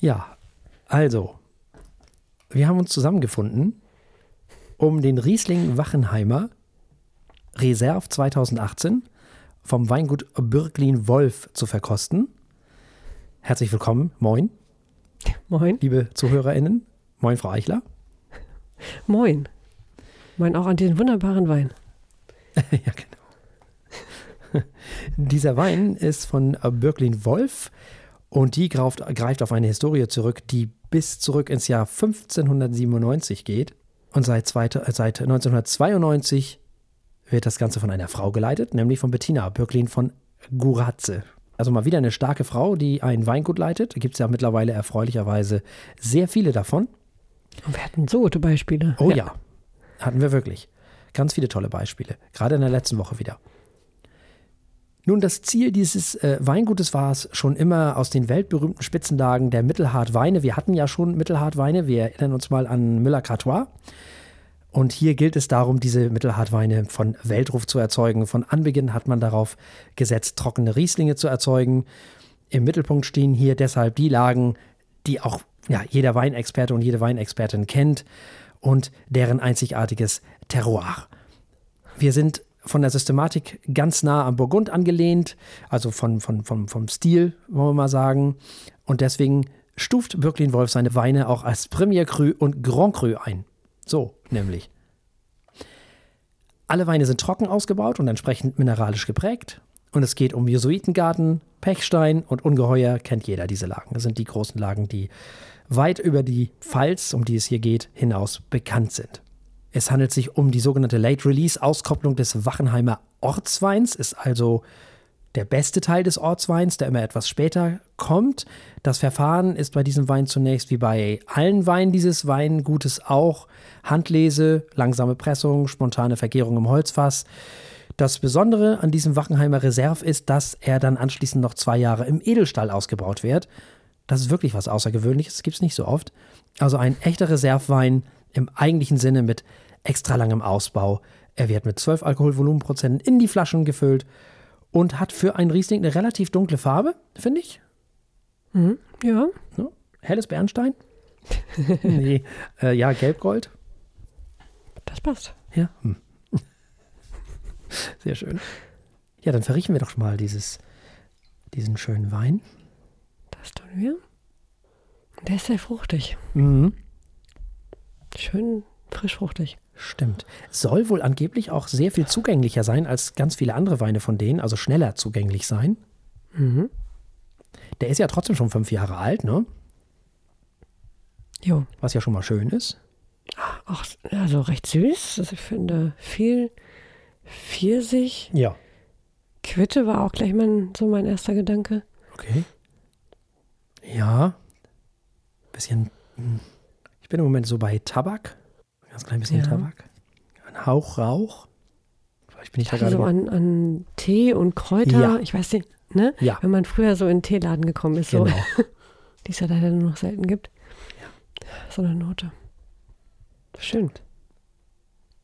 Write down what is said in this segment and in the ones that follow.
Ja, also, wir haben uns zusammengefunden, um den Riesling Wachenheimer Reserve 2018 vom Weingut Bürglin Wolf zu verkosten. Herzlich willkommen, moin, Moin. liebe ZuhörerInnen. Moin, Frau Eichler. Moin. Moin auch an diesen wunderbaren Wein. ja, genau. Dieser Wein ist von Bürglin Wolf und die greift, greift auf eine Historie zurück, die bis zurück ins Jahr 1597 geht. Und seit, zweite, seit 1992 wird das Ganze von einer Frau geleitet, nämlich von Bettina Bürglin von Guratze. Also mal wieder eine starke Frau, die ein Weingut leitet. Da gibt es ja mittlerweile erfreulicherweise sehr viele davon. Und wir hatten so gute Beispiele. Oh ja. hatten wir wirklich. Ganz viele tolle Beispiele. Gerade in der letzten Woche wieder. Nun, das Ziel dieses äh, Weingutes war es schon immer aus den weltberühmten Spitzenlagen der Mittelhart-Weine. Wir hatten ja schon Mittelhart-Weine. Wir erinnern uns mal an Müller-Cartois. Und hier gilt es darum, diese Mittelhartweine von Weltruf zu erzeugen. Von Anbeginn hat man darauf gesetzt, trockene Rieslinge zu erzeugen. Im Mittelpunkt stehen hier deshalb die Lagen, die auch ja, jeder Weinexperte und jede Weinexpertin kennt und deren einzigartiges Terroir. Wir sind von der Systematik ganz nah am Burgund angelehnt, also von, von, von, vom Stil, wollen wir mal sagen. Und deswegen stuft Birklin Wolf seine Weine auch als Premier Cru und Grand Cru ein. So nämlich. Alle Weine sind trocken ausgebaut und entsprechend mineralisch geprägt. Und es geht um Jesuitengarten, Pechstein und Ungeheuer, kennt jeder diese Lagen. Das sind die großen Lagen, die weit über die Pfalz, um die es hier geht, hinaus bekannt sind. Es handelt sich um die sogenannte Late Release Auskopplung des Wachenheimer Ortsweins, ist also der beste Teil des Ortsweins, der immer etwas später kommt. Das Verfahren ist bei diesem Wein zunächst wie bei allen Weinen dieses Weingutes auch Handlese, langsame Pressung, spontane Vergärung im Holzfass. Das Besondere an diesem Wachenheimer Reserve ist, dass er dann anschließend noch zwei Jahre im Edelstahl ausgebaut wird. Das ist wirklich was Außergewöhnliches, das gibt es nicht so oft. Also ein echter Reservewein im eigentlichen Sinne mit extra langem Ausbau. Er wird mit 12 Alkoholvolumenprozenten in die Flaschen gefüllt und hat für einen Riesling eine relativ dunkle Farbe, finde ich. Mhm, ja. ja. Helles Bernstein? nee, äh, ja, Gelbgold. Das passt. Ja. Hm. Sehr schön. Ja, dann verriechen wir doch mal dieses, diesen schönen Wein. Das tun wir. Der ist sehr fruchtig. Mhm. Schön frisch fruchtig. Stimmt. Soll wohl angeblich auch sehr viel zugänglicher sein als ganz viele andere Weine von denen, also schneller zugänglich sein. Mhm. Der ist ja trotzdem schon fünf Jahre alt, ne? Jo. Was ja schon mal schön ist. Auch also recht süß. Also ich finde viel Pfirsich. Ja. Quitte war auch gleich mein, so mein erster Gedanke. Okay. Ja. Bisschen. hm. Ich bin im Moment so bei Tabak. Ein ganz klein bisschen Ja. Tabak. Ein Hauch Rauch. Vielleicht bin ich da Ich hatte gerade. so an, an Tee und Kräuter. Ja. Ich weiß nicht, ne? Ja. Wenn man früher so in den Teeladen gekommen ist, so, Genau. die es ja leider nur noch selten gibt. So eine Note. Schön.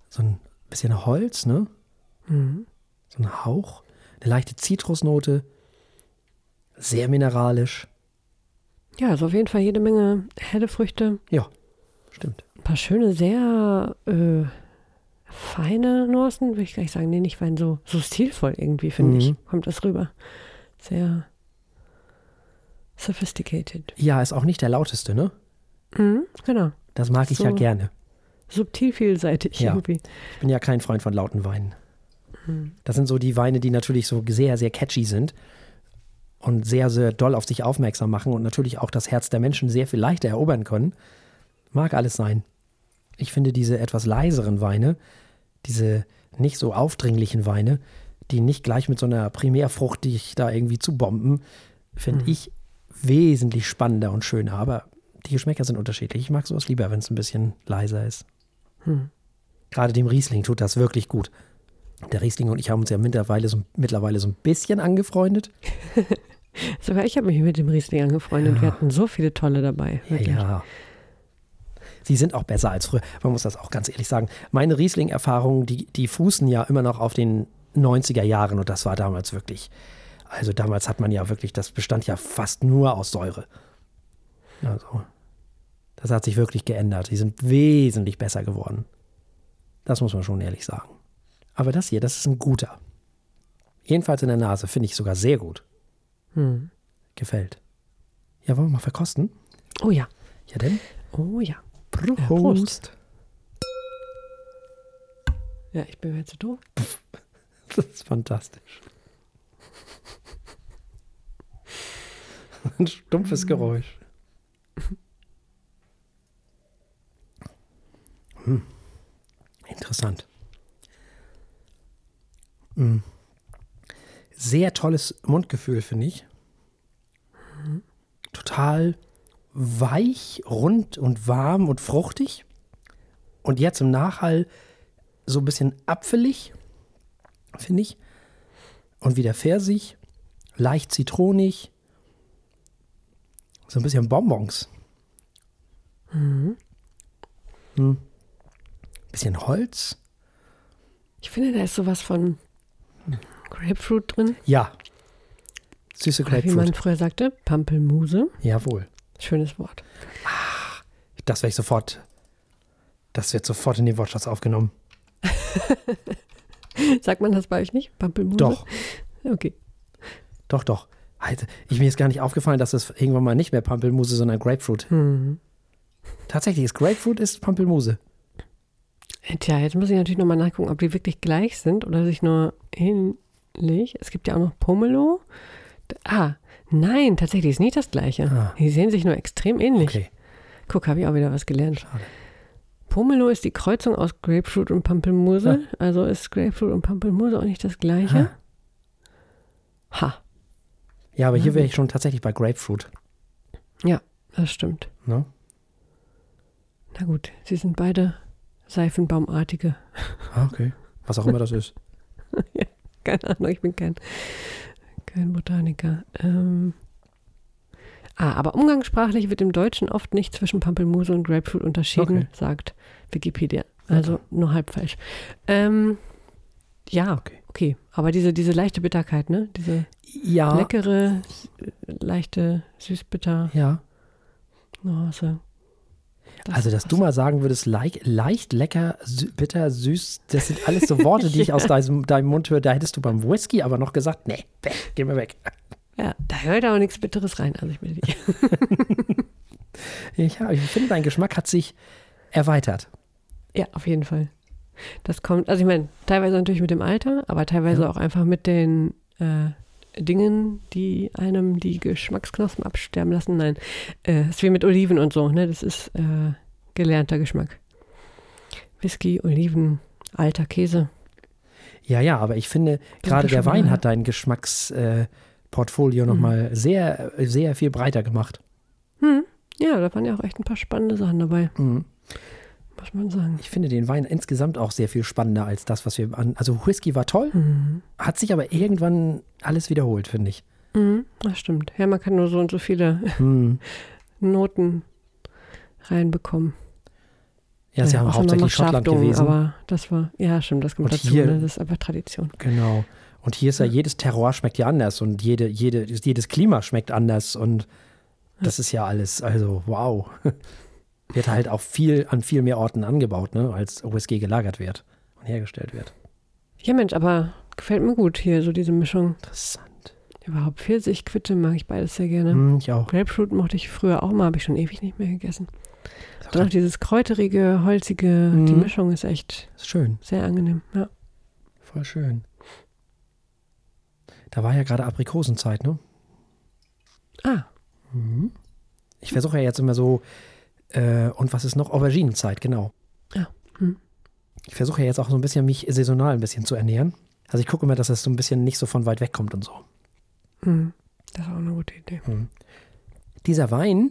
So ein bisschen Holz, ne? Mhm. So ein Hauch. Eine leichte Zitrusnote. Sehr mineralisch. Ja, also auf jeden Fall jede Menge helle Früchte. Ja, stimmt. Ein paar schöne, sehr äh, feine Nuancen, würde ich gleich sagen. Nee, nicht fein, so, so stilvoll irgendwie, finde Mhm. ich. Kommt das rüber. Sehr sophisticated. Ja, ist auch nicht der lauteste, ne? Mhm, genau. Das mag ich ja So. gerne. Subtil vielseitig Ja. irgendwie. Ich bin ja kein Freund von lauten Weinen. Mhm. Das sind so die Weine, die natürlich so sehr, sehr catchy sind und sehr, sehr doll auf sich aufmerksam machen und natürlich auch das Herz der Menschen sehr viel leichter erobern können. Mag alles sein. Ich finde diese etwas leiseren Weine, diese nicht so aufdringlichen Weine, die nicht gleich mit so einer Primärfrucht dich da irgendwie zu bomben, finde ich wesentlich spannender und schöner. Aber die Geschmäcker sind unterschiedlich. Ich mag sowas lieber, wenn es ein bisschen leiser ist. Hm. Gerade dem Riesling tut das wirklich gut. Der Riesling und ich haben uns ja mittlerweile so, mittlerweile so ein bisschen angefreundet. Sogar ich habe mich mit dem Riesling angefreundet. Ja. Wir hatten so viele tolle dabei. Wirklich. ja. Sie sind auch besser als früher. Man muss das auch ganz ehrlich sagen. Meine Riesling-Erfahrungen, die, die fußen ja immer noch auf den 90er Jahren und das war damals wirklich. Also damals hat man ja wirklich, das bestand ja fast nur aus Säure. Also, das hat sich wirklich geändert. Die sind wesentlich besser geworden. Das muss man schon ehrlich sagen. Aber das hier, das ist ein guter. Jedenfalls in der Nase finde ich sogar sehr gut. Hm. Gefällt. Ja, wollen wir mal verkosten? Oh ja. Ja, denn? Oh ja. Prost. Prost. Ja, ich bin mir jetzt zu doof. Das ist fantastisch. Ein stumpfes Geräusch. Hm. Interessant. Hm. Sehr tolles Mundgefühl, finde ich. Total weich, rund und warm und fruchtig. Und jetzt im Nachhall so ein bisschen apfelig, finde ich. Und wieder Pfirsich, leicht zitronig. So ein bisschen Bonbons. Mhm. Hm. Bisschen Holz. Ich finde, da ist sowas von Grapefruit drin. Ja. Süße Oder Wie Grapefruit. man früher sagte, Pampelmuse. Jawohl. Schönes Wort. Das werde ich sofort. Das wird sofort in den Wortschatz aufgenommen. Sagt man das bei euch nicht? Pampelmuse? Doch, Okay. doch, doch. Alter, ich, mir ist gar nicht aufgefallen, dass es irgendwann mal nicht mehr Pampelmuse, sondern Grapefruit. Mhm. Tatsächlich ist Grapefruit ist Pampelmuse. Tja, jetzt muss ich natürlich nochmal nachgucken, ob die wirklich gleich sind oder sich nur ähnlich. Es gibt ja auch noch Pomelo. Ah, nein, tatsächlich ist nicht das gleiche. Ah. Die sehen sich nur extrem ähnlich. Okay, Guck, habe ich auch wieder was gelernt. schade. Pomelo ist die Kreuzung aus Grapefruit und Pampelmuse. Also ist Grapefruit und Pampelmuse auch nicht das gleiche. Ha, Ja, aber Na hier wäre ich schon tatsächlich bei Grapefruit. das stimmt. Ne? Na gut, sie sind beide Seifenbaumartige. Ah, okay. Was auch immer das ist. Keine Ahnung, ich bin kein, kein Botaniker. Ähm, ah, aber umgangssprachlich wird im Deutschen oft nicht zwischen Pampelmuse und Grapefruit unterschieden, Okay. sagt Wikipedia. Also nur halb falsch. Ähm, ja, Okay. okay. Aber diese, diese leichte Bitterkeit, ne? Diese Ja. leckere, s- leichte, süßbitter Ja. Nuance. Also, dass du mal sagen würdest, leicht, leicht lecker, sü bitter, süß, das sind alles so Worte, die ich aus deinem, deinem Mund höre. Da hättest du beim Whisky aber noch gesagt, nee, weg, geh mir weg. Ja, da hört auch nichts Bitteres rein. Also ich dich. Ja, ich finde, dein Geschmack hat sich erweitert. Ja, auf jeden Fall. Das kommt, also ich meine, teilweise natürlich mit dem Alter, aber teilweise Ja. auch einfach mit den äh, Dingen, die einem die Geschmacksknospen absterben lassen. Nein, äh, ist wie mit Oliven und so, ne? Das ist äh, gelernter Geschmack. Whisky, Oliven, alter Käse. Ja, ja, aber ich finde, gerade der. Wein hat dein Geschmacksportfolio äh, nochmal sehr, sehr viel breiter gemacht. Hm, ja, da waren ja auch echt ein paar spannende Sachen dabei, Mhm. muss man sagen. Ich finde den Wein insgesamt auch sehr viel spannender als das, was wir an. Also Whisky war toll, Mhm. hat sich aber irgendwann alles wiederholt, finde ich. Mhm, das stimmt. Ja, man kann nur so und so viele Mhm. Noten reinbekommen. Ja, sie haben außer man hauptsächlich Schottland gewesen. Aber das war, ja, stimmt, das kommt Und dazu. hier- Ne? Das ist einfach Tradition. Genau. Und hier ist ja jedes Terroir schmeckt ja anders und jede, jede, jedes Klima schmeckt anders und das ist ja alles, also wow. Wird halt auch viel an viel mehr Orten angebaut, ne, als Whisky gelagert wird und hergestellt wird. Ja, Mensch, aber gefällt mir gut hier, so diese Mischung. Interessant. Überhaupt Pfirsich, Quitte mag ich beides sehr gerne. Hm, ich auch. Grapefruit mochte ich früher auch mal, habe ich schon ewig nicht mehr gegessen. Ist Dann auch dieses kräuterige, holzige, Mhm. die Mischung ist echt schön, sehr angenehm. Ja. voll schön. Da war ja gerade Aprikosenzeit, ne? Ah, Mhm. Ich versuche ja jetzt immer so, äh, und was ist noch? Auberginenzeit, genau. Ja. Hm. Ich versuche ja jetzt auch so ein bisschen mich saisonal ein bisschen zu ernähren. Also ich gucke immer, dass es so ein bisschen nicht so von weit weg kommt und so. hm. das ist auch eine gute Idee. Dieser Wein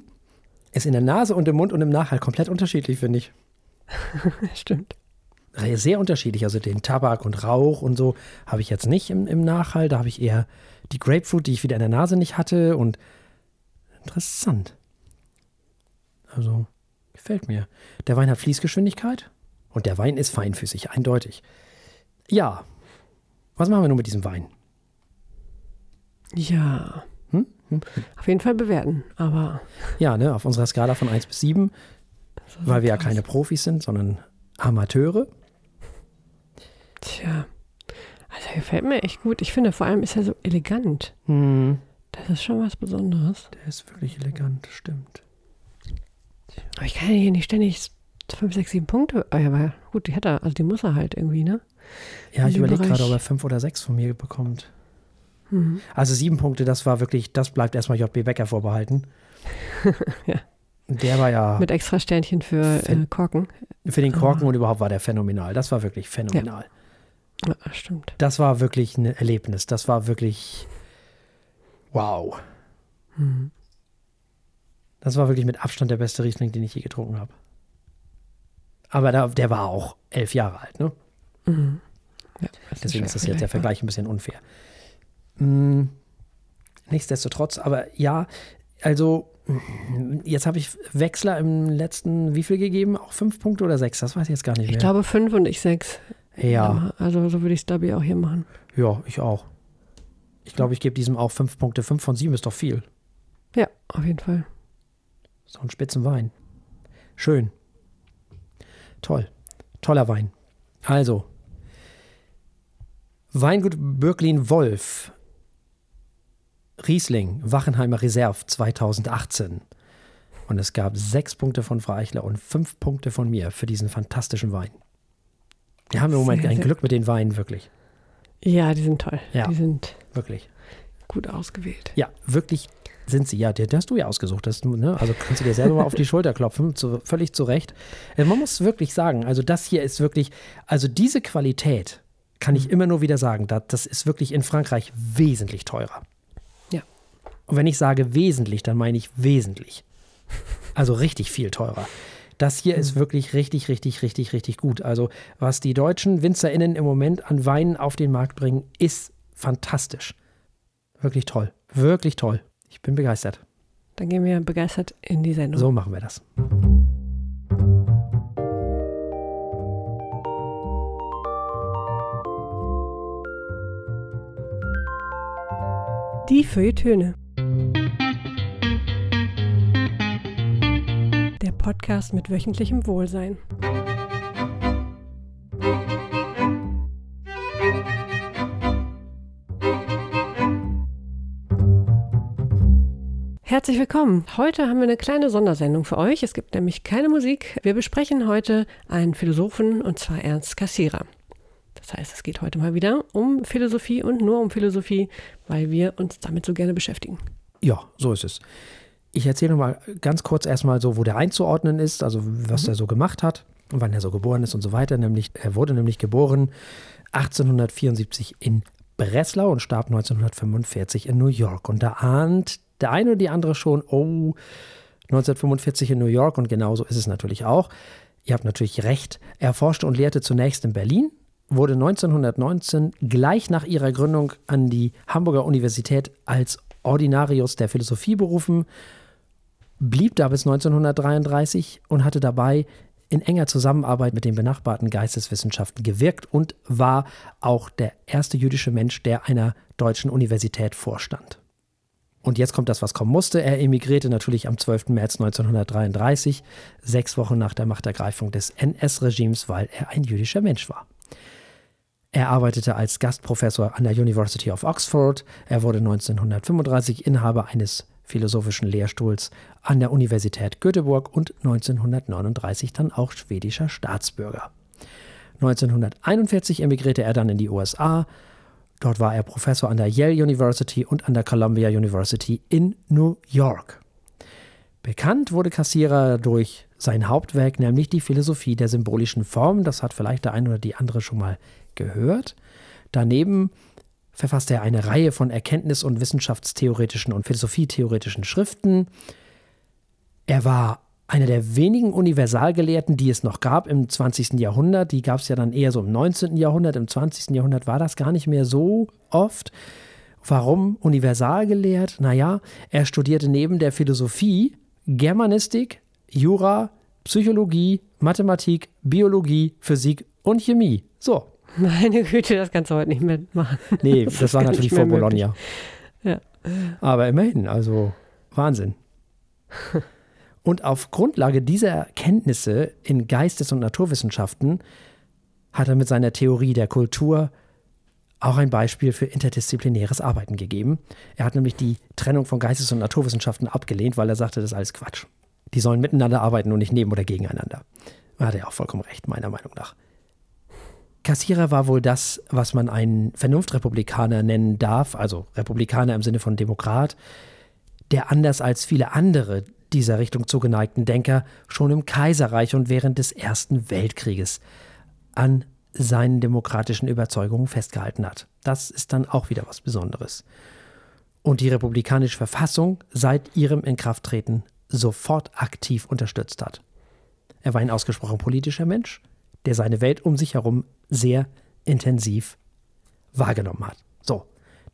ist in der Nase und im Mund und im Nachhalt komplett unterschiedlich, finde ich. Stimmt. Sehr unterschiedlich. Also den Tabak und Rauch und so habe ich jetzt nicht im, im Nachhalt. Da habe ich eher die Grapefruit, die ich wieder in der Nase nicht hatte. Und interessant. Also gefällt mir. Der Wein hat Fließgeschwindigkeit und der Wein ist feinfüßig, eindeutig. Ja. Was machen wir nun mit diesem Wein? Ja. Hm? bewerten. Auf jeden Fall bewerten, aber. Ja, ne, auf unserer Skala von 1 bis 7, weil wir ja keine Profis sind, sondern Amateure. Tja. Also gefällt mir echt gut. Ich finde, vor allem ist er so elegant. Hm, Das ist schon was Besonderes. der ist wirklich elegant, stimmt. Aber ich kann ja hier nicht ständig 5, 6, 7 Punkte. Oh ja, aber gut, die hat er, also die muss er halt irgendwie, ne? Ja, ich überlege gerade, ob er 5 oder 6 von mir bekommt. Mhm. Also sieben Punkte, das war wirklich, das bleibt erstmal JB Becker vorbehalten. Ja. Der war ja Mit extra Sternchen für äh, Korken. für den Korken Ah. und überhaupt war der phänomenal. Das war wirklich phänomenal. Ja, stimmt. Das war wirklich ein Erlebnis. Das war wirklich wow. Mhm. Das war wirklich mit Abstand der beste Riesling, den ich je getrunken habe. Aber da, der war auch elf Jahre alt, ne? Mhm. Ja, das Deswegen ist das jetzt der. Vergleich ein bisschen unfair. Mm, nichtsdestotrotz, aber ja, also jetzt habe ich Wechsler im letzten, wie viel gegeben? Auch fünf Punkte oder sechs? Das weiß ich jetzt gar nicht Ich mehr. glaube fünf und ich sechs. ja, Also so würde ich es, ich, auch hier machen. ja, ich auch. Ich glaube, ich gebe diesem auch fünf Punkte. Fünf von sieben ist doch viel. Ja, auf jeden Fall. So ein spitzen Wein. Schön. Toll. Toller Wein. Also, Weingut Bürglin Wolf. Riesling, Wachenheimer Reserve 2018. Und es gab sechs Punkte von Frau Eichler und fünf Punkte von mir für diesen fantastischen Wein. Wir haben im Moment ein Glück mit den Weinen, wirklich. Ja, die sind toll. Ja. Die sind Wirklich. gut ausgewählt. Ja, wirklich sind sie. Ja, den den hast du ja ausgesucht. Das, ne? Also kannst du dir selber mal auf die Schulter klopfen, zu, völlig zu Recht. Äh, Man muss wirklich sagen, also das hier ist wirklich, also diese Qualität kann ich immer nur wieder sagen, das, das ist wirklich in Frankreich wesentlich teurer. Ja. Und wenn ich sage wesentlich, dann meine ich wesentlich. Also richtig viel teurer. Das hier ist wirklich richtig, richtig, richtig, richtig gut. Also was die deutschen WinzerInnen im Moment an Weinen auf den Markt bringen, ist fantastisch. Wirklich toll. Wirklich toll. Ich bin begeistert. Dann gehen wir begeistert in die Sendung. So machen wir das. Die Feuilletöne. Der Podcast mit wöchentlichem Wohlsein. Herzlich willkommen. Heute haben wir eine kleine Sondersendung für euch. Es gibt nämlich keine Musik. Wir besprechen heute einen Philosophen und zwar Ernst Cassirer. Das heißt, es geht heute mal wieder um Philosophie und nur um Philosophie, weil wir uns damit so gerne beschäftigen. Ja, so ist es. Ich erzähle noch mal ganz kurz erstmal so, wo der einzuordnen ist, also was er so gemacht hat und wann er so geboren ist und so weiter. Nämlich, er wurde nämlich geboren 1874 in Breslau und starb 1945 in New York. Und da ahnt der eine oder die andere schon, oh, 1945 in New York und genauso ist es natürlich auch. Ihr habt natürlich recht. Er forschte und lehrte zunächst in Berlin, wurde 1919 gleich nach ihrer Gründung an die Hamburger Universität als Ordinarius der Philosophie berufen, blieb da bis 1933 und hatte dabei in enger Zusammenarbeit mit den benachbarten Geisteswissenschaften gewirkt und war auch der erste jüdische Mensch, der einer deutschen Universität vorstand. Und jetzt kommt das, was kommen musste. Er emigrierte natürlich am 12. März 1933, sechs Wochen nach der Machtergreifung des NS-Regimes, weil er ein jüdischer Mensch war. Er arbeitete als Gastprofessor an der University of Oxford. Er wurde 1935 Inhaber eines philosophischen Lehrstuhls an der Universität Göteborg und 1939 dann auch schwedischer Staatsbürger. 1941 emigrierte er dann in die USA. Dort war er Professor an der Yale University und an der Columbia University in New York. Bekannt wurde Cassirer durch sein Hauptwerk, nämlich die Philosophie der symbolischen Form. Das hat vielleicht der eine oder die andere schon mal gehört. Daneben verfasste er eine Reihe von erkenntnis- und wissenschaftstheoretischen und philosophietheoretischen Schriften. Er war einer der wenigen Universalgelehrten, die es noch gab im 20. Jahrhundert. Die gab es ja dann eher so im 19. Jahrhundert. Im 20. Jahrhundert war das gar nicht mehr so oft. Warum universalgelehrt? Naja, er studierte neben der Philosophie Germanistik, Jura, Psychologie, Mathematik, Biologie, Physik und Chemie. So, Meine Güte, das kannst du heute nicht mehr machen. nee, Das das, war natürlich vor Bologna. Ja. Aber immerhin, also Wahnsinn. Und auf Grundlage dieser Kenntnisse in Geistes- und Naturwissenschaften hat er mit seiner Theorie der Kultur auch ein Beispiel für interdisziplinäres Arbeiten gegeben. Er hat nämlich die Trennung von Geistes- und Naturwissenschaften abgelehnt, weil er sagte, das ist alles Quatsch. Die sollen miteinander arbeiten und nicht neben oder gegeneinander. Da hat er auch vollkommen recht, meiner Meinung nach. Kassierer war wohl das, was man einen Vernunftrepublikaner nennen darf, also Republikaner im Sinne von Demokrat, der anders als viele andere dieser Richtung zugeneigten Denker schon im Kaiserreich und während des Ersten Weltkrieges an seinen demokratischen Überzeugungen festgehalten hat. Das ist dann auch wieder was Besonderes. Und die republikanische Verfassung seit ihrem Inkrafttreten sofort aktiv unterstützt hat. Er war ein ausgesprochen politischer Mensch, der seine Welt um sich herum sehr intensiv wahrgenommen hat. So,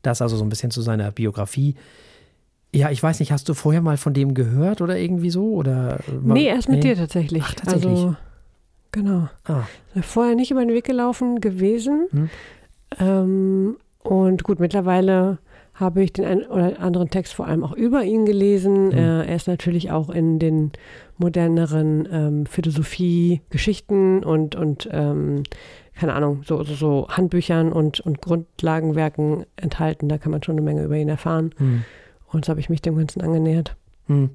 das also so ein bisschen zu seiner Biografie. Ja, ich weiß nicht, hast du vorher mal von dem gehört oder irgendwie so? Oder nee, erst mit nee? dir tatsächlich. Ach, tatsächlich. Also, genau. Ah. Vorher nicht über den Weg gelaufen gewesen. Hm. Ähm, und gut, mittlerweile habe ich den einen oder anderen Text vor allem auch über ihn gelesen. Mhm. Äh, er ist natürlich auch in den moderneren ähm, Philosophie-Geschichten und, und ähm, keine Ahnung, so, so, so, Handbüchern und, und Grundlagenwerken enthalten. Da kann man schon eine Menge über ihn erfahren. Mhm. Und so habe ich mich dem Ganzen angenähert. Mhm.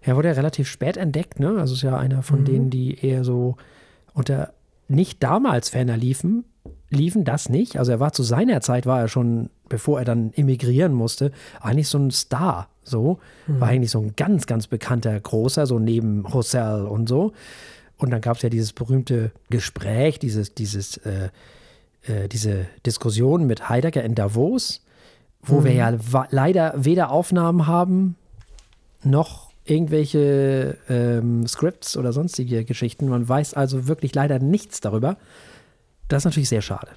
Er wurde ja relativ spät entdeckt, ne? Also ist ja einer von mhm. denen, die eher so unter nicht damals ferner liefen, liefen das nicht. Also er war zu seiner Zeit, war er schon, bevor er dann emigrieren musste, eigentlich so ein Star. So, mhm. war eigentlich so ein ganz, ganz bekannter Großer, so neben Husserl und so. Und dann gab es ja dieses berühmte Gespräch, dieses, dieses, äh, äh, diese Diskussion mit Heidegger in Davos, wo mhm. wir ja leider weder Aufnahmen haben, noch irgendwelche ähm, Scripts oder sonstige Geschichten. Man weiß also wirklich leider nichts darüber. Das ist natürlich sehr schade.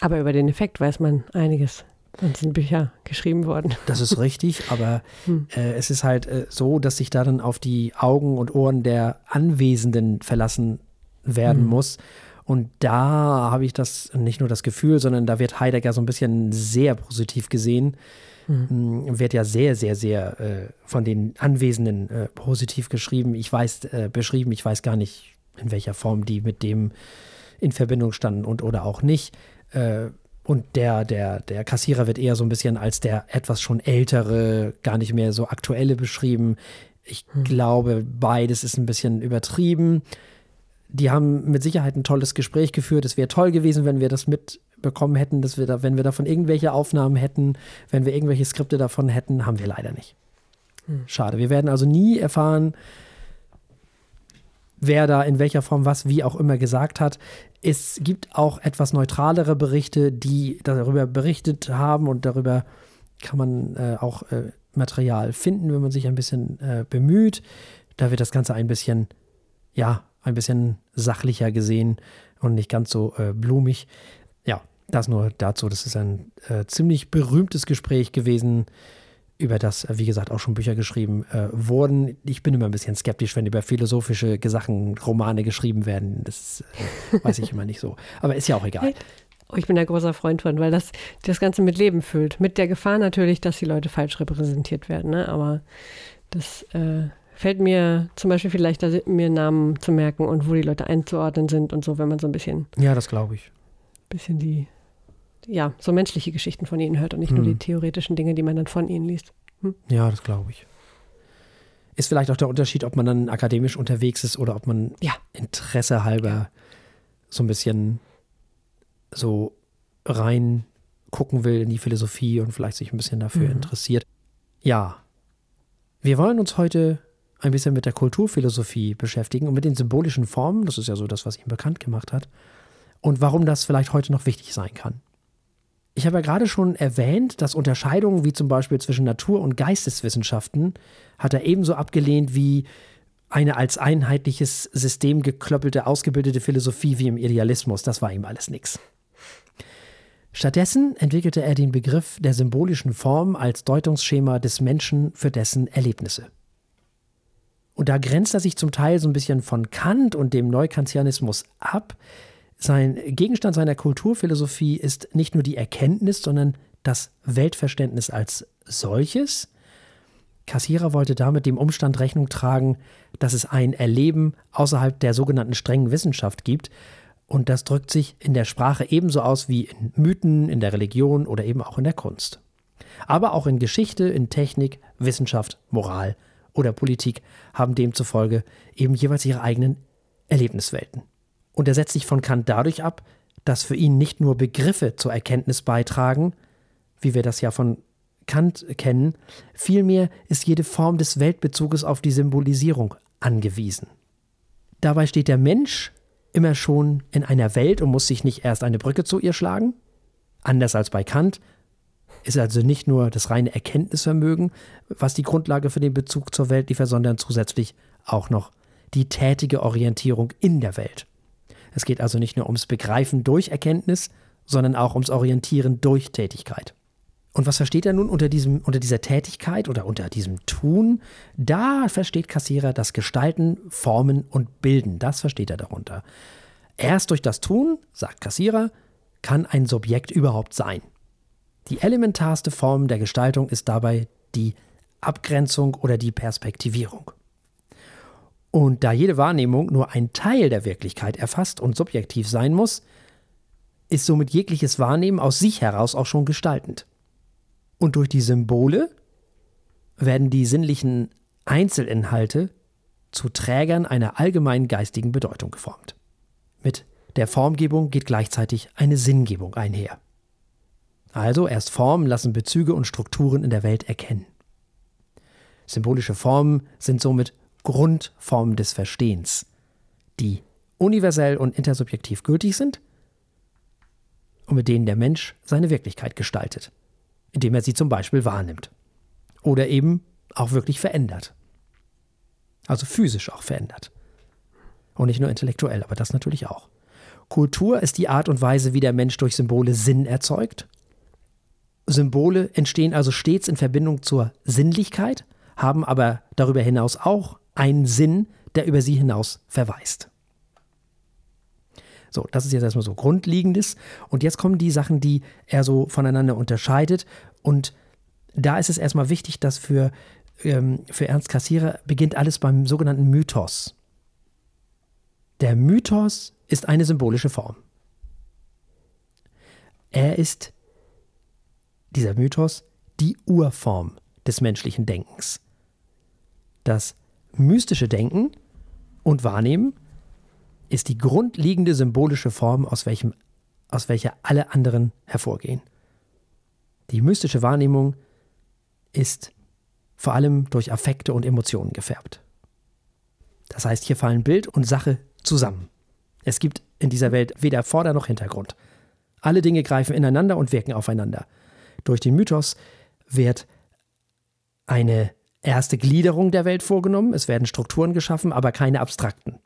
Aber über den Effekt weiß man einiges. Und sind Bücher geschrieben worden. Das ist richtig, aber hm. äh, es ist halt äh, so, dass sich da dann auf die Augen und Ohren der Anwesenden verlassen werden hm. muss. Und da habe ich das nicht nur das Gefühl, sondern da wird Heidegger so ein bisschen sehr positiv gesehen. Mhm. Wird ja sehr, sehr, sehr äh, von den Anwesenden äh, positiv geschrieben. Ich weiß, äh, beschrieben, ich weiß gar nicht, in welcher Form die mit dem in Verbindung standen und oder auch nicht. Und der, der, der Kassierer wird eher so ein bisschen als der etwas schon ältere, gar nicht mehr so aktuelle beschrieben. Ich hm. glaube, beides ist ein bisschen übertrieben. Die haben mit Sicherheit ein tolles Gespräch geführt. Es wäre toll gewesen, wenn wir das mitbekommen hätten, dass wir da, wenn wir davon irgendwelche Aufnahmen hätten, wenn wir irgendwelche Skripte davon hätten, haben wir leider nicht. Hm. Schade. Wir werden also nie erfahren, wer da in welcher Form was wie auch immer gesagt hat. Es gibt auch etwas neutralere Berichte, die darüber berichtet haben und darüber kann man äh, auch äh, Material finden, wenn man sich ein bisschen äh, bemüht. Da wird das Ganze ein bisschen, ja, ein bisschen sachlicher gesehen und nicht ganz so äh, blumig. Ja, das nur dazu. Das ist ein äh, ziemlich berühmtes Gespräch gewesen über das, wie gesagt, auch schon Bücher geschrieben äh, wurden. Ich bin immer ein bisschen skeptisch, wenn über philosophische Sachen Romane geschrieben werden. Das äh, weiß ich immer nicht so. Aber ist ja auch egal. Oh, ich bin ein großer Freund von, weil das das Ganze mit Leben füllt. Mit der Gefahr natürlich, dass die Leute falsch repräsentiert werden. Ne? Aber das äh, fällt mir zum Beispiel vielleicht, mir Namen zu merken und wo die Leute einzuordnen sind und so, wenn man so ein bisschen. Ja, das glaube ich. Bisschen die ja, so menschliche Geschichten von ihnen hört und nicht hm. nur die hm. theoretischen Dinge, die man dann von ihnen liest. Hm? Ja, das glaube ich. Ist vielleicht auch der Unterschied, ob man dann akademisch unterwegs ist oder ob man ja. Interesse halber ja. so ein bisschen so rein gucken will in die Philosophie und vielleicht sich ein bisschen dafür mhm. interessiert. Ja, wir wollen uns heute ein bisschen mit der Kulturphilosophie beschäftigen und mit den symbolischen Formen. Das ist ja so das, was ihn bekannt gemacht hat. Und warum das vielleicht heute noch wichtig sein kann. Ich habe ja gerade schon erwähnt, dass Unterscheidungen wie zum Beispiel zwischen Natur- und Geisteswissenschaften hat er ebenso abgelehnt wie eine als einheitliches System geklöppelte, ausgebildete Philosophie wie im Idealismus. Das war ihm alles nichts. Stattdessen entwickelte er den Begriff der symbolischen Form als Deutungsschema des Menschen für dessen Erlebnisse. Und da grenzt er sich zum Teil so ein bisschen von Kant und dem Neukantianismus ab, sein Gegenstand seiner Kulturphilosophie ist nicht nur die Erkenntnis, sondern das Weltverständnis als solches. Kassierer wollte damit dem Umstand Rechnung tragen, dass es ein Erleben außerhalb der sogenannten strengen Wissenschaft gibt. Und das drückt sich in der Sprache ebenso aus wie in Mythen, in der Religion oder eben auch in der Kunst. Aber auch in Geschichte, in Technik, Wissenschaft, Moral oder Politik haben demzufolge eben jeweils ihre eigenen Erlebniswelten. Und er setzt sich von Kant dadurch ab, dass für ihn nicht nur Begriffe zur Erkenntnis beitragen, wie wir das ja von Kant kennen, vielmehr ist jede Form des Weltbezuges auf die Symbolisierung angewiesen. Dabei steht der Mensch immer schon in einer Welt und muss sich nicht erst eine Brücke zu ihr schlagen. Anders als bei Kant ist also nicht nur das reine Erkenntnisvermögen, was die Grundlage für den Bezug zur Welt liefert, sondern zusätzlich auch noch die tätige Orientierung in der Welt. Es geht also nicht nur ums Begreifen durch Erkenntnis, sondern auch ums Orientieren durch Tätigkeit. Und was versteht er nun unter, diesem, unter dieser Tätigkeit oder unter diesem Tun? Da versteht Kassierer das Gestalten, Formen und Bilden. Das versteht er darunter. Erst durch das Tun, sagt Kassierer, kann ein Subjekt überhaupt sein. Die elementarste Form der Gestaltung ist dabei die Abgrenzung oder die Perspektivierung. Und da jede Wahrnehmung nur ein Teil der Wirklichkeit erfasst und subjektiv sein muss, ist somit jegliches Wahrnehmen aus sich heraus auch schon gestaltend. Und durch die Symbole werden die sinnlichen Einzelinhalte zu Trägern einer allgemeinen geistigen Bedeutung geformt. Mit der Formgebung geht gleichzeitig eine Sinngebung einher. Also erst Formen lassen Bezüge und Strukturen in der Welt erkennen. Symbolische Formen sind somit Grundformen des Verstehens, die universell und intersubjektiv gültig sind und mit denen der Mensch seine Wirklichkeit gestaltet indem er sie zum Beispiel wahrnimmt. Oder eben auch wirklich verändert. Also physisch auch verändert. Und nicht nur intellektuell, aber das natürlich auch. Kultur ist die Art und Weise, wie der Mensch durch Symbole Sinn erzeugt. Symbole entstehen also stets in Verbindung zur Sinnlichkeit, haben aber darüber hinaus auch einen Sinn, der über sie hinaus verweist. So, das ist jetzt erstmal so Grundlegendes. Und jetzt kommen die Sachen, die er so voneinander unterscheidet. Und da ist es erstmal wichtig, dass für, ähm, für Ernst Kassierer beginnt alles beim sogenannten Mythos. Der Mythos ist eine symbolische Form. Er ist, dieser Mythos, die Urform des menschlichen Denkens. Das mystische Denken und Wahrnehmen ist die grundlegende symbolische Form, aus, welchem, aus welcher alle anderen hervorgehen. Die mystische Wahrnehmung ist vor allem durch Affekte und Emotionen gefärbt. Das heißt, hier fallen Bild und Sache zusammen. Es gibt in dieser Welt weder Vorder- noch Hintergrund. Alle Dinge greifen ineinander und wirken aufeinander. Durch den Mythos wird eine erste Gliederung der Welt vorgenommen, es werden Strukturen geschaffen, aber keine abstrakten.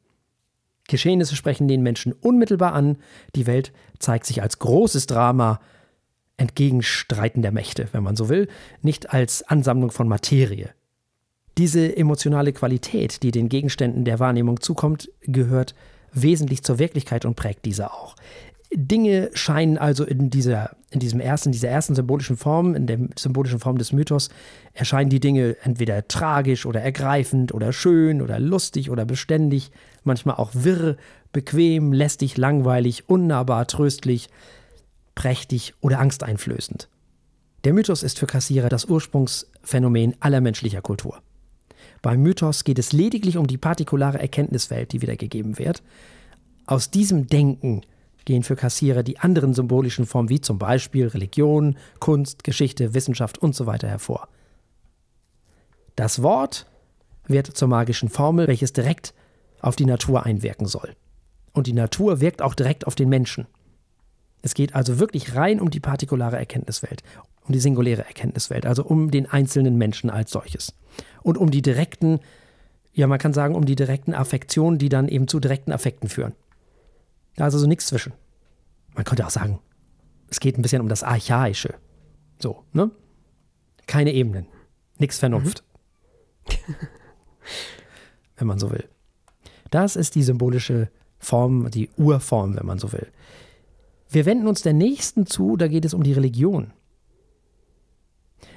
Geschehnisse sprechen den Menschen unmittelbar an. Die Welt zeigt sich als großes Drama entgegenstreitender Mächte, wenn man so will, nicht als Ansammlung von Materie. Diese emotionale Qualität, die den Gegenständen der Wahrnehmung zukommt, gehört wesentlich zur Wirklichkeit und prägt diese auch. Dinge scheinen also in dieser, in diesem ersten, dieser ersten symbolischen Form, in der symbolischen Form des Mythos, erscheinen die Dinge entweder tragisch oder ergreifend oder schön oder lustig oder beständig, manchmal auch wirr, bequem, lästig, langweilig, unnahbar, tröstlich, prächtig oder angsteinflößend. Der Mythos ist für Kassierer das Ursprungsphänomen aller menschlicher Kultur. Beim Mythos geht es lediglich um die partikulare Erkenntniswelt, die wiedergegeben wird. Aus diesem Denken gehen für Kassierer die anderen symbolischen Formen wie zum Beispiel Religion, Kunst, Geschichte, Wissenschaft und so weiter hervor. Das Wort wird zur magischen Formel, welches direkt auf die Natur einwirken soll. Und die Natur wirkt auch direkt auf den Menschen. Es geht also wirklich rein um die partikulare Erkenntniswelt, um die singuläre Erkenntniswelt, also um den einzelnen Menschen als solches. Und um die direkten, ja, man kann sagen, um die direkten Affektionen, die dann eben zu direkten Affekten führen. Da ist also nichts zwischen. Man könnte auch sagen, es geht ein bisschen um das Archaische. So, ne? Keine Ebenen. Nichts Vernunft. Mhm. wenn man so will. Das ist die symbolische Form, die Urform, wenn man so will. Wir wenden uns der nächsten zu, da geht es um die Religion.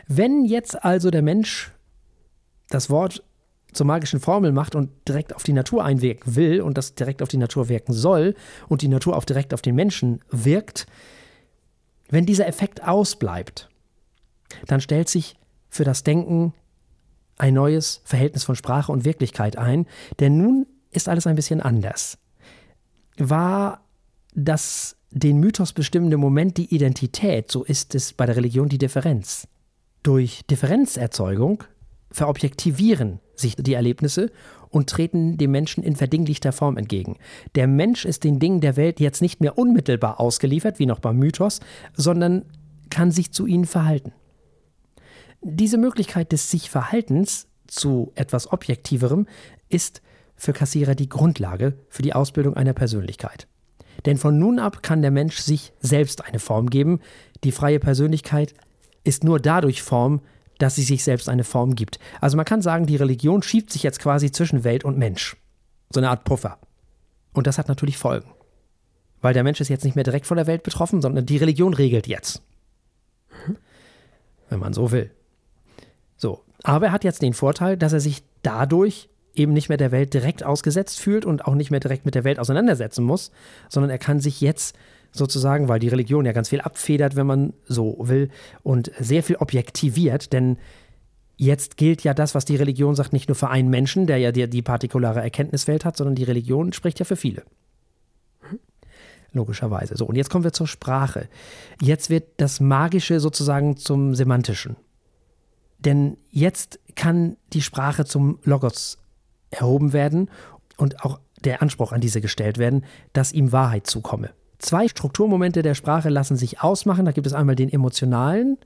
Wenn jetzt also der Mensch das Wort zur magischen Formel macht und direkt auf die Natur einwirken will und das direkt auf die Natur wirken soll und die Natur auch direkt auf den Menschen wirkt, wenn dieser Effekt ausbleibt, dann stellt sich für das Denken ein neues Verhältnis von Sprache und Wirklichkeit ein, denn nun ist alles ein bisschen anders. War das den Mythos bestimmende Moment die Identität, so ist es bei der Religion die Differenz. Durch Differenzerzeugung verobjektivieren sich die Erlebnisse und treten dem Menschen in verdinglichter Form entgegen. Der Mensch ist den Dingen der Welt jetzt nicht mehr unmittelbar ausgeliefert, wie noch beim Mythos, sondern kann sich zu ihnen verhalten. Diese Möglichkeit des sich Verhaltens zu etwas Objektiverem ist für Kassierer die Grundlage für die Ausbildung einer Persönlichkeit. Denn von nun ab kann der Mensch sich selbst eine Form geben. Die freie Persönlichkeit ist nur dadurch Form, dass sie sich selbst eine Form gibt. Also man kann sagen, die Religion schiebt sich jetzt quasi zwischen Welt und Mensch. So eine Art Puffer. Und das hat natürlich Folgen. Weil der Mensch ist jetzt nicht mehr direkt von der Welt betroffen, sondern die Religion regelt jetzt. Wenn man so will. So. Aber er hat jetzt den Vorteil, dass er sich dadurch eben nicht mehr der Welt direkt ausgesetzt fühlt und auch nicht mehr direkt mit der Welt auseinandersetzen muss, sondern er kann sich jetzt sozusagen, weil die Religion ja ganz viel abfedert, wenn man so will, und sehr viel objektiviert, denn jetzt gilt ja das, was die Religion sagt, nicht nur für einen Menschen, der ja die, die partikulare Erkenntniswelt hat, sondern die Religion spricht ja für viele. Logischerweise. So, und jetzt kommen wir zur Sprache. Jetzt wird das Magische sozusagen zum Semantischen. Denn jetzt kann die Sprache zum Logos erhoben werden und auch der Anspruch an diese gestellt werden, dass ihm Wahrheit zukomme. Zwei Strukturmomente der Sprache lassen sich ausmachen. Da gibt es einmal den emotionalen,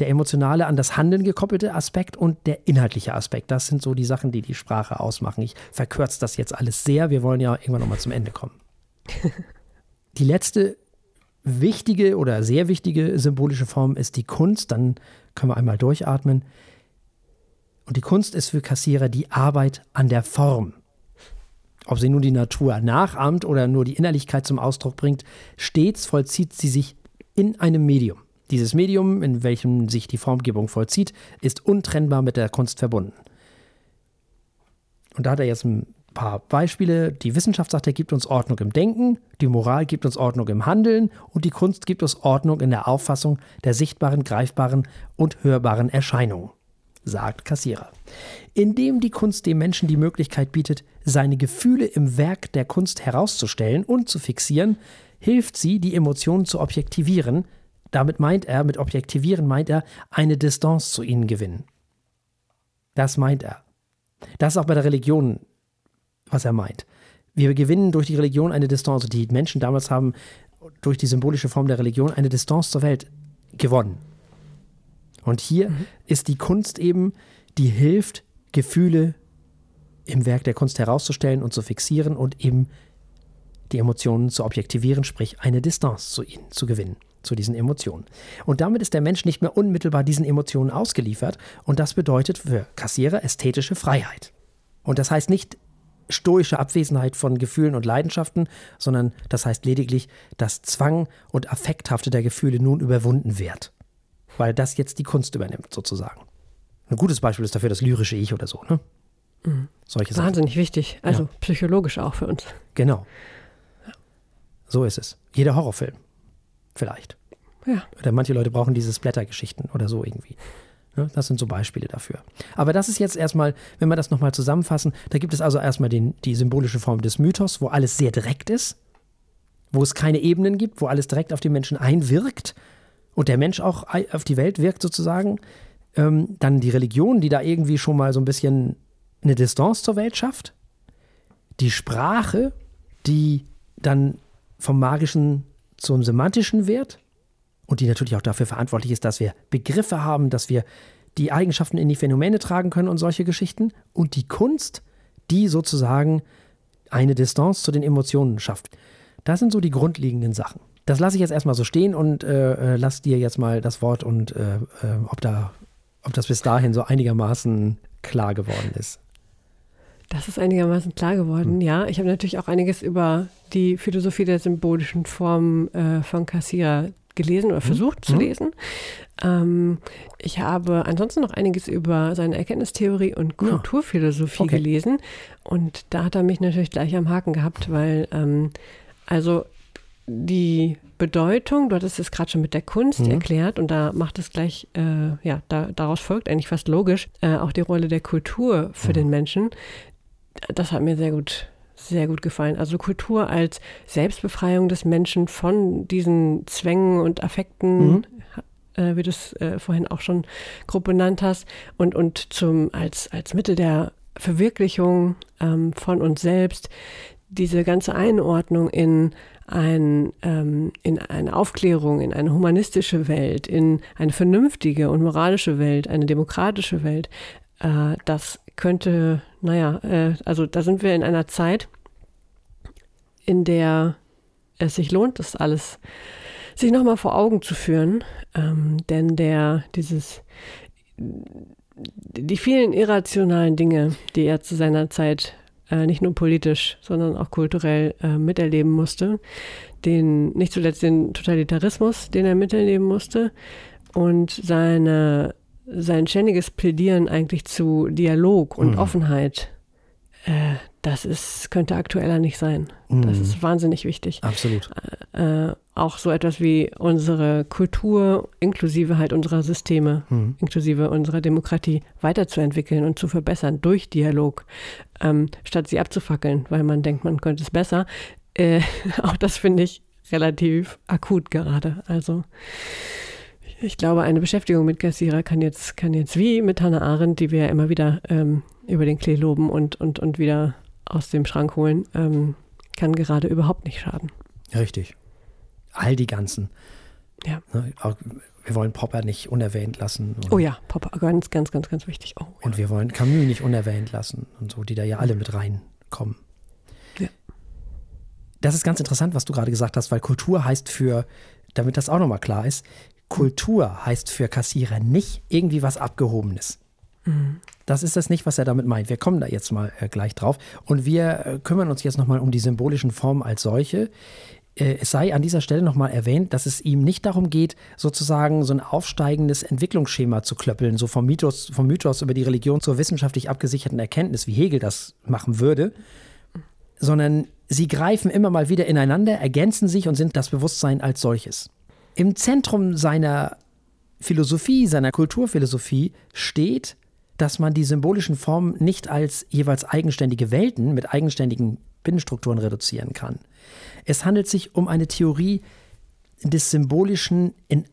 der emotionale an das Handeln gekoppelte Aspekt und der inhaltliche Aspekt. Das sind so die Sachen, die die Sprache ausmachen. Ich verkürze das jetzt alles sehr. Wir wollen ja irgendwann nochmal zum Ende kommen. die letzte wichtige oder sehr wichtige symbolische Form ist die Kunst. Dann können wir einmal durchatmen. Und die Kunst ist für Kassierer die Arbeit an der Form ob sie nun die Natur nachahmt oder nur die Innerlichkeit zum Ausdruck bringt, stets vollzieht sie sich in einem Medium. Dieses Medium, in welchem sich die Formgebung vollzieht, ist untrennbar mit der Kunst verbunden. Und da hat er jetzt ein paar Beispiele. Die Wissenschaft sagt, er gibt uns Ordnung im Denken, die Moral gibt uns Ordnung im Handeln und die Kunst gibt uns Ordnung in der Auffassung der sichtbaren, greifbaren und hörbaren Erscheinungen sagt Kassierer. Indem die Kunst dem Menschen die Möglichkeit bietet, seine Gefühle im Werk der Kunst herauszustellen und zu fixieren, hilft sie, die Emotionen zu objektivieren. Damit meint er, mit objektivieren meint er, eine Distanz zu ihnen gewinnen. Das meint er. Das ist auch bei der Religion, was er meint. Wir gewinnen durch die Religion eine Distanz. Die Menschen damals haben durch die symbolische Form der Religion eine Distanz zur Welt gewonnen. Und hier mhm. ist die Kunst eben, die hilft, Gefühle im Werk der Kunst herauszustellen und zu fixieren und eben die Emotionen zu objektivieren, sprich eine Distanz zu ihnen zu gewinnen, zu diesen Emotionen. Und damit ist der Mensch nicht mehr unmittelbar diesen Emotionen ausgeliefert und das bedeutet für Kassierer ästhetische Freiheit. Und das heißt nicht stoische Abwesenheit von Gefühlen und Leidenschaften, sondern das heißt lediglich, dass Zwang und Affekthafte der Gefühle nun überwunden wird weil das jetzt die Kunst übernimmt, sozusagen. Ein gutes Beispiel ist dafür das lyrische Ich oder so, ne? Mhm. Solche Wahnsinnig Sachen. wichtig, also ja. psychologisch auch für uns. Genau. So ist es. Jeder Horrorfilm. Vielleicht. Ja. Oder manche Leute brauchen diese Splatter-Geschichten oder so irgendwie. Ne? Das sind so Beispiele dafür. Aber das ist jetzt erstmal, wenn wir das nochmal zusammenfassen, da gibt es also erstmal den, die symbolische Form des Mythos, wo alles sehr direkt ist, wo es keine Ebenen gibt, wo alles direkt auf den Menschen einwirkt und der Mensch auch auf die Welt wirkt sozusagen, ähm, dann die Religion, die da irgendwie schon mal so ein bisschen eine Distanz zur Welt schafft, die Sprache, die dann vom magischen zum semantischen wird und die natürlich auch dafür verantwortlich ist, dass wir Begriffe haben, dass wir die Eigenschaften in die Phänomene tragen können und solche Geschichten und die Kunst, die sozusagen eine Distanz zu den Emotionen schafft. Das sind so die grundlegenden Sachen. Das lasse ich jetzt erstmal so stehen und äh, äh, lass dir jetzt mal das Wort und äh, äh, ob, da, ob das bis dahin so einigermaßen klar geworden ist. Das ist einigermaßen klar geworden, hm. ja. Ich habe natürlich auch einiges über die Philosophie der symbolischen Form äh, von Cassirer gelesen oder versucht mhm. zu lesen. Ähm, ich habe ansonsten noch einiges über seine Erkenntnistheorie und Kulturphilosophie okay. gelesen. Und da hat er mich natürlich gleich am Haken gehabt, weil ähm, also die Bedeutung, du hattest es gerade schon mit der Kunst mhm. erklärt und da macht es gleich, äh, ja, da, daraus folgt eigentlich fast logisch äh, auch die Rolle der Kultur für mhm. den Menschen. Das hat mir sehr gut, sehr gut gefallen. Also Kultur als Selbstbefreiung des Menschen von diesen Zwängen und Affekten, mhm. äh, wie du es äh, vorhin auch schon grob benannt hast, und, und zum, als, als Mittel der Verwirklichung ähm, von uns selbst, diese ganze Einordnung in ein, ähm, in eine Aufklärung, in eine humanistische Welt, in eine vernünftige und moralische Welt, eine demokratische Welt, äh, das könnte, naja, äh, also da sind wir in einer Zeit, in der es sich lohnt, das alles sich nochmal vor Augen zu führen, ähm, denn der, dieses, die vielen irrationalen Dinge, die er zu seiner Zeit äh, nicht nur politisch, sondern auch kulturell äh, miterleben musste. Den, nicht zuletzt den Totalitarismus, den er miterleben musste und seine, sein ständiges Plädieren eigentlich zu Dialog und mhm. Offenheit. Äh, das ist, könnte aktueller nicht sein. Mhm. Das ist wahnsinnig wichtig. Absolut. Auch so etwas wie unsere Kultur inklusive halt unserer Systeme, mhm. inklusive unserer Demokratie weiterzuentwickeln und zu verbessern durch Dialog, ähm, statt sie abzufackeln, weil man denkt, man könnte es besser. Äh, auch das finde ich relativ akut gerade. Also ich glaube, eine Beschäftigung mit Kassierer kann jetzt, kann jetzt wie mit Hannah Arendt, die wir ja immer wieder ähm, über den Klee loben und, und, und wieder aus dem Schrank holen, ähm, kann gerade überhaupt nicht schaden. Richtig. All die ganzen. Ja. Ne, auch, wir wollen Popper nicht unerwähnt lassen. oh ja, Popper, ganz, ganz, ganz, ganz wichtig. Oh, und ja. wir wollen Camus nicht unerwähnt lassen und so, die da ja alle mit reinkommen. Ja. Das ist ganz interessant, was du gerade gesagt hast, weil Kultur heißt für, damit das auch nochmal klar ist, Kultur heißt für Kassierer nicht irgendwie was Abgehobenes. Mhm. Das ist das nicht, was er damit meint. Wir kommen da jetzt mal äh, gleich drauf. Und wir äh, kümmern uns jetzt nochmal um die symbolischen Formen als solche. Äh, es sei an dieser Stelle nochmal erwähnt, dass es ihm nicht darum geht, sozusagen so ein aufsteigendes Entwicklungsschema zu klöppeln, so vom Mythos, vom Mythos über die Religion zur wissenschaftlich abgesicherten Erkenntnis, wie Hegel das machen würde, sondern sie greifen immer mal wieder ineinander, ergänzen sich und sind das Bewusstsein als solches. Im Zentrum seiner Philosophie, seiner Kulturphilosophie steht dass man die symbolischen Formen nicht als jeweils eigenständige Welten mit eigenständigen Binnenstrukturen reduzieren kann. Es handelt sich um eine Theorie des Symbolischen in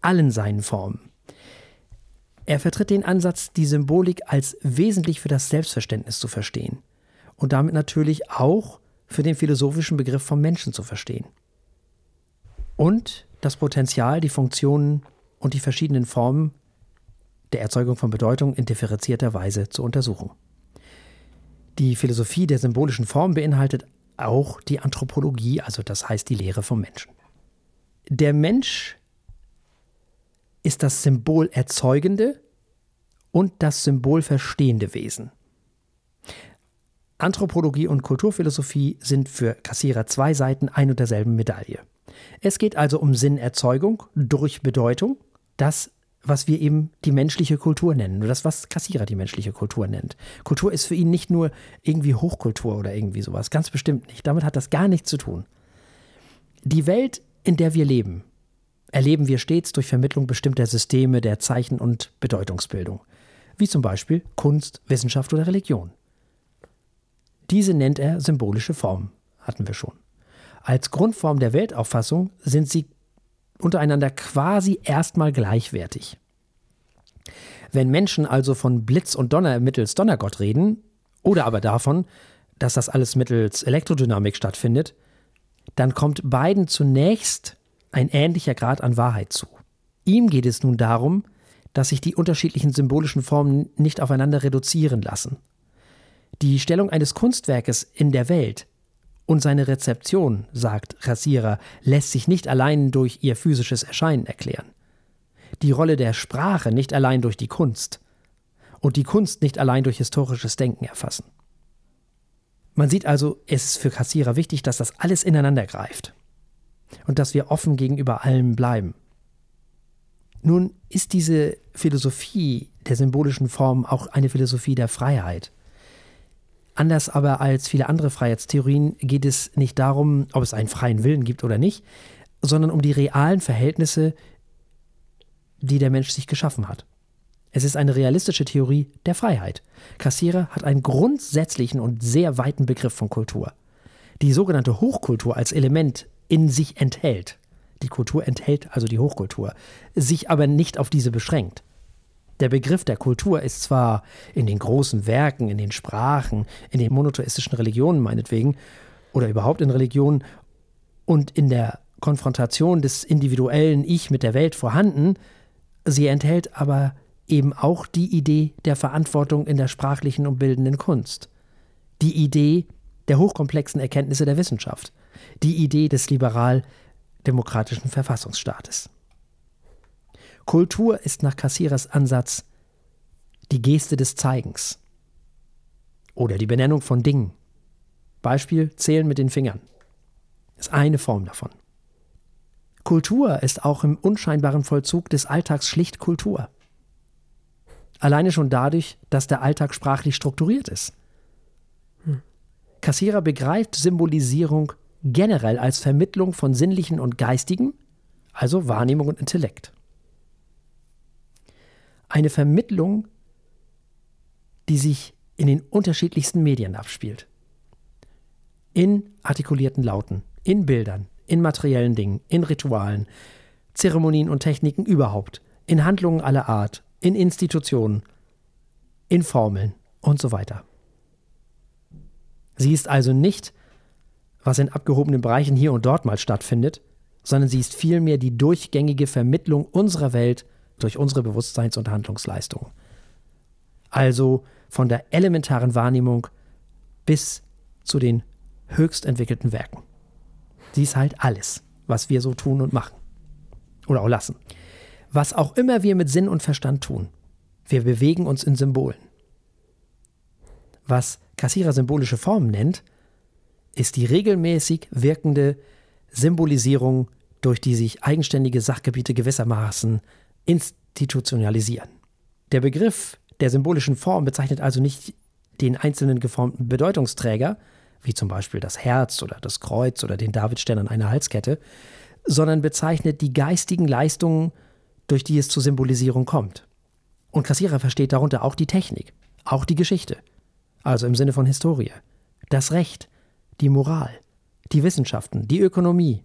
allen seinen Formen. Er vertritt den Ansatz, die Symbolik als wesentlich für das Selbstverständnis zu verstehen und damit natürlich auch für den philosophischen Begriff vom Menschen zu verstehen. Und das Potenzial, die Funktionen und die verschiedenen Formen der Erzeugung von Bedeutung in differenzierter Weise zu untersuchen. Die Philosophie der symbolischen Form beinhaltet auch die Anthropologie, also das heißt die Lehre vom Menschen. Der Mensch ist das Symbol erzeugende und das Symbol verstehende Wesen. Anthropologie und Kulturphilosophie sind für Kassierer zwei Seiten ein und derselben Medaille. Es geht also um Sinnerzeugung durch Bedeutung, das was wir eben die menschliche Kultur nennen. Nur das, was Kassierer die menschliche Kultur nennt. Kultur ist für ihn nicht nur irgendwie Hochkultur oder irgendwie sowas. Ganz bestimmt nicht. Damit hat das gar nichts zu tun. Die Welt, in der wir leben, erleben wir stets durch Vermittlung bestimmter Systeme der Zeichen- und Bedeutungsbildung. Wie zum Beispiel Kunst, Wissenschaft oder Religion. Diese nennt er symbolische Form, hatten wir schon. Als Grundform der Weltauffassung sind sie untereinander quasi erstmal gleichwertig. Wenn Menschen also von Blitz und Donner mittels Donnergott reden, oder aber davon, dass das alles mittels Elektrodynamik stattfindet, dann kommt beiden zunächst ein ähnlicher Grad an Wahrheit zu. Ihm geht es nun darum, dass sich die unterschiedlichen symbolischen Formen nicht aufeinander reduzieren lassen. Die Stellung eines Kunstwerkes in der Welt und seine Rezeption, sagt Rasierer, lässt sich nicht allein durch ihr physisches Erscheinen erklären. Die Rolle der Sprache nicht allein durch die Kunst und die Kunst nicht allein durch historisches Denken erfassen. Man sieht also, es ist für Kassierer wichtig, dass das alles ineinander greift. und dass wir offen gegenüber allem bleiben. Nun ist diese Philosophie der symbolischen Form auch eine Philosophie der Freiheit. Anders aber als viele andere Freiheitstheorien geht es nicht darum, ob es einen freien Willen gibt oder nicht, sondern um die realen Verhältnisse, die der Mensch sich geschaffen hat. Es ist eine realistische Theorie der Freiheit. Kassierer hat einen grundsätzlichen und sehr weiten Begriff von Kultur. Die sogenannte Hochkultur als Element in sich enthält. Die Kultur enthält also die Hochkultur, sich aber nicht auf diese beschränkt. Der Begriff der Kultur ist zwar in den großen Werken, in den Sprachen, in den monotheistischen Religionen meinetwegen oder überhaupt in Religionen und in der Konfrontation des individuellen Ich mit der Welt vorhanden, sie enthält aber eben auch die Idee der Verantwortung in der sprachlichen und bildenden Kunst, die Idee der hochkomplexen Erkenntnisse der Wissenschaft, die Idee des liberal-demokratischen Verfassungsstaates. Kultur ist nach Kassierers Ansatz die Geste des Zeigens oder die Benennung von Dingen. Beispiel Zählen mit den Fingern ist eine Form davon. Kultur ist auch im unscheinbaren Vollzug des Alltags schlicht Kultur. Alleine schon dadurch, dass der Alltag sprachlich strukturiert ist. Hm. Kassierer begreift Symbolisierung generell als Vermittlung von sinnlichen und geistigen, also Wahrnehmung und Intellekt eine Vermittlung, die sich in den unterschiedlichsten Medien abspielt. In artikulierten Lauten, in Bildern, in materiellen Dingen, in Ritualen, Zeremonien und Techniken überhaupt, in Handlungen aller Art, in Institutionen, in Formeln und so weiter. Sie ist also nicht, was in abgehobenen Bereichen hier und dort mal stattfindet, sondern sie ist vielmehr die durchgängige Vermittlung unserer Welt durch unsere Bewusstseins- und Handlungsleistung. Also von der elementaren Wahrnehmung bis zu den höchst entwickelten Werken. Sie ist halt alles, was wir so tun und machen. Oder auch lassen. Was auch immer wir mit Sinn und Verstand tun, wir bewegen uns in Symbolen. Was Kassierer symbolische Formen nennt, ist die regelmäßig wirkende Symbolisierung, durch die sich eigenständige Sachgebiete gewissermaßen institutionalisieren. Der Begriff der symbolischen Form bezeichnet also nicht den einzelnen geformten Bedeutungsträger, wie zum Beispiel das Herz oder das Kreuz oder den Davidstern an einer Halskette, sondern bezeichnet die geistigen Leistungen, durch die es zur Symbolisierung kommt. Und Kassierer versteht darunter auch die Technik, auch die Geschichte, also im Sinne von Historie, das Recht, die Moral, die Wissenschaften, die Ökonomie.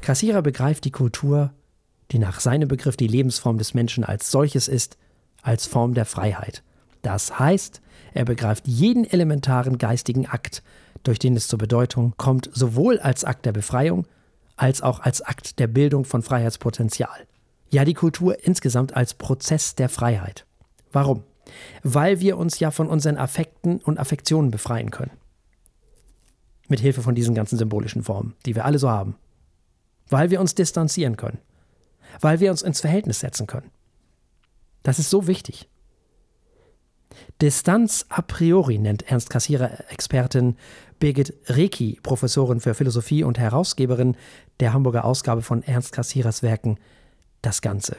Kassierer begreift die Kultur die nach seinem Begriff die Lebensform des Menschen als solches ist, als Form der Freiheit. Das heißt, er begreift jeden elementaren geistigen Akt, durch den es zur Bedeutung kommt, sowohl als Akt der Befreiung als auch als Akt der Bildung von Freiheitspotenzial. Ja, die Kultur insgesamt als Prozess der Freiheit. Warum? Weil wir uns ja von unseren Affekten und Affektionen befreien können. Mit Hilfe von diesen ganzen symbolischen Formen, die wir alle so haben. Weil wir uns distanzieren können weil wir uns ins Verhältnis setzen können. Das ist so wichtig. Distanz a priori nennt Ernst Kassierer Expertin Birgit Reki, Professorin für Philosophie und Herausgeberin der Hamburger Ausgabe von Ernst Kassierers Werken, das Ganze.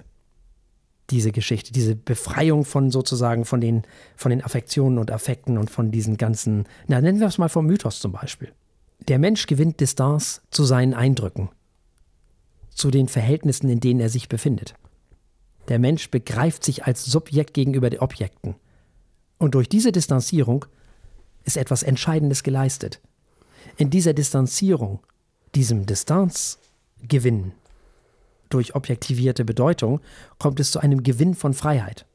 Diese Geschichte, diese Befreiung von sozusagen von den, von den Affektionen und Affekten und von diesen ganzen, na nennen wir es mal vom Mythos zum Beispiel. Der Mensch gewinnt Distanz zu seinen Eindrücken, zu den Verhältnissen, in denen er sich befindet. Der Mensch begreift sich als Subjekt gegenüber den Objekten. Und durch diese Distanzierung ist etwas Entscheidendes geleistet. In dieser Distanzierung, diesem Distanzgewinn durch objektivierte Bedeutung, kommt es zu einem Gewinn von Freiheit.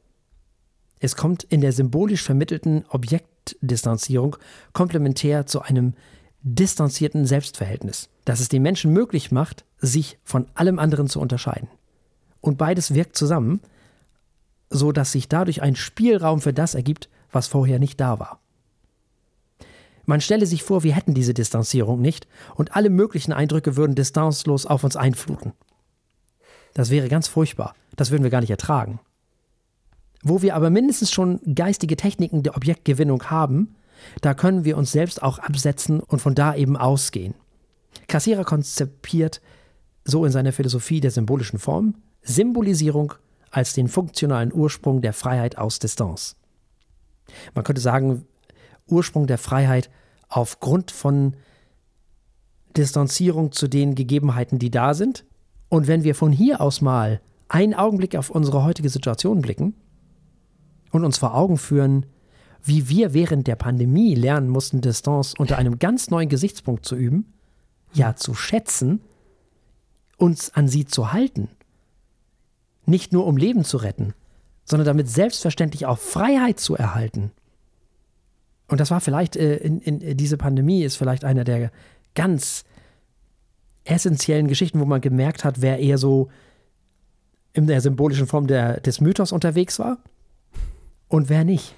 Es kommt in der symbolisch vermittelten Objektdistanzierung komplementär zu einem distanzierten Selbstverhältnis, das es den Menschen möglich macht, sich von allem anderen zu unterscheiden. Und beides wirkt zusammen, so dass sich dadurch ein Spielraum für das ergibt, was vorher nicht da war. Man stelle sich vor, wir hätten diese Distanzierung nicht und alle möglichen Eindrücke würden distanzlos auf uns einfluten. Das wäre ganz furchtbar. Das würden wir gar nicht ertragen. Wo wir aber mindestens schon geistige Techniken der Objektgewinnung haben, da können wir uns selbst auch absetzen und von da eben ausgehen. Kassierer konzipiert so in seiner Philosophie der symbolischen Form, Symbolisierung als den funktionalen Ursprung der Freiheit aus Distanz. Man könnte sagen, Ursprung der Freiheit aufgrund von Distanzierung zu den Gegebenheiten, die da sind. Und wenn wir von hier aus mal einen Augenblick auf unsere heutige Situation blicken und uns vor Augen führen, wie wir während der Pandemie lernen mussten, Distanz unter einem ganz neuen Gesichtspunkt zu üben, ja zu schätzen, uns an sie zu halten, nicht nur um Leben zu retten, sondern damit selbstverständlich auch Freiheit zu erhalten. Und das war vielleicht äh, in, in diese Pandemie ist vielleicht einer der ganz essentiellen Geschichten, wo man gemerkt hat, wer eher so in der symbolischen Form der, des Mythos unterwegs war und wer nicht.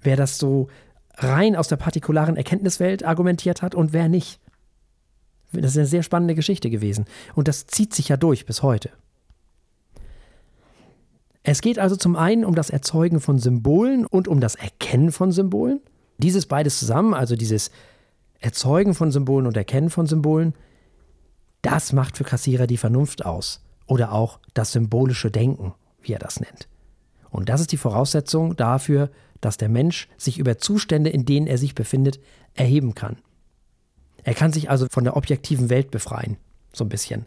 Wer das so rein aus der partikularen Erkenntniswelt argumentiert hat und wer nicht. Das ist eine sehr spannende Geschichte gewesen. Und das zieht sich ja durch bis heute. Es geht also zum einen um das Erzeugen von Symbolen und um das Erkennen von Symbolen. Dieses beides zusammen, also dieses Erzeugen von Symbolen und Erkennen von Symbolen, das macht für Kassierer die Vernunft aus. Oder auch das symbolische Denken, wie er das nennt. Und das ist die Voraussetzung dafür, dass der Mensch sich über Zustände, in denen er sich befindet, erheben kann. Er kann sich also von der objektiven Welt befreien, so ein bisschen.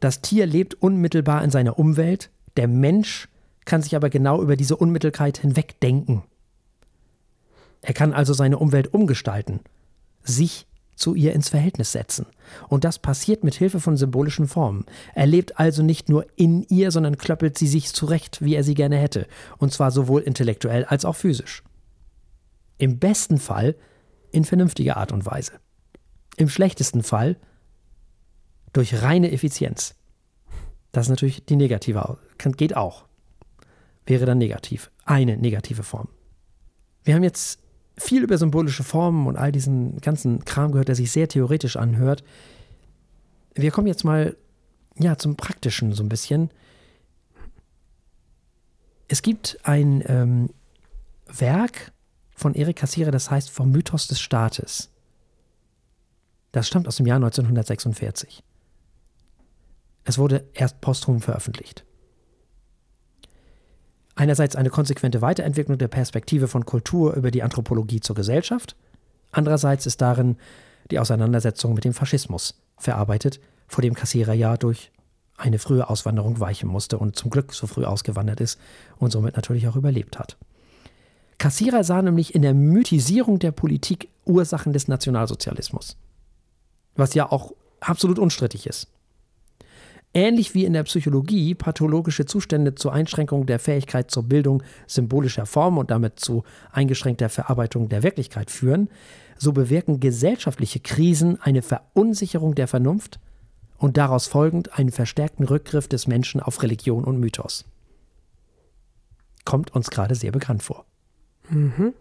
Das Tier lebt unmittelbar in seiner Umwelt, der Mensch kann sich aber genau über diese Unmittelkeit hinwegdenken. Er kann also seine Umwelt umgestalten, sich zu ihr ins Verhältnis setzen. Und das passiert mit Hilfe von symbolischen Formen. Er lebt also nicht nur in ihr, sondern klöppelt sie sich zurecht, wie er sie gerne hätte, und zwar sowohl intellektuell als auch physisch. Im besten Fall in vernünftiger Art und Weise. Im schlechtesten Fall durch reine Effizienz. Das ist natürlich die negative, geht auch wäre dann negativ. Eine negative Form. Wir haben jetzt viel über symbolische Formen und all diesen ganzen Kram gehört, der sich sehr theoretisch anhört. Wir kommen jetzt mal ja, zum Praktischen so ein bisschen. Es gibt ein ähm, Werk von Erik Kassierer, das heißt Vom Mythos des Staates. Das stammt aus dem Jahr 1946. Es wurde erst posthum veröffentlicht. Einerseits eine konsequente Weiterentwicklung der Perspektive von Kultur über die Anthropologie zur Gesellschaft, andererseits ist darin die Auseinandersetzung mit dem Faschismus verarbeitet, vor dem Kassierer ja durch eine frühe Auswanderung weichen musste und zum Glück so früh ausgewandert ist und somit natürlich auch überlebt hat. Kassierer sah nämlich in der Mythisierung der Politik Ursachen des Nationalsozialismus, was ja auch absolut unstrittig ist. Ähnlich wie in der Psychologie pathologische Zustände zur Einschränkung der Fähigkeit zur Bildung symbolischer Formen und damit zu eingeschränkter Verarbeitung der Wirklichkeit führen, so bewirken gesellschaftliche Krisen eine Verunsicherung der Vernunft und daraus folgend einen verstärkten Rückgriff des Menschen auf Religion und Mythos. Kommt uns gerade sehr bekannt vor. Mhm.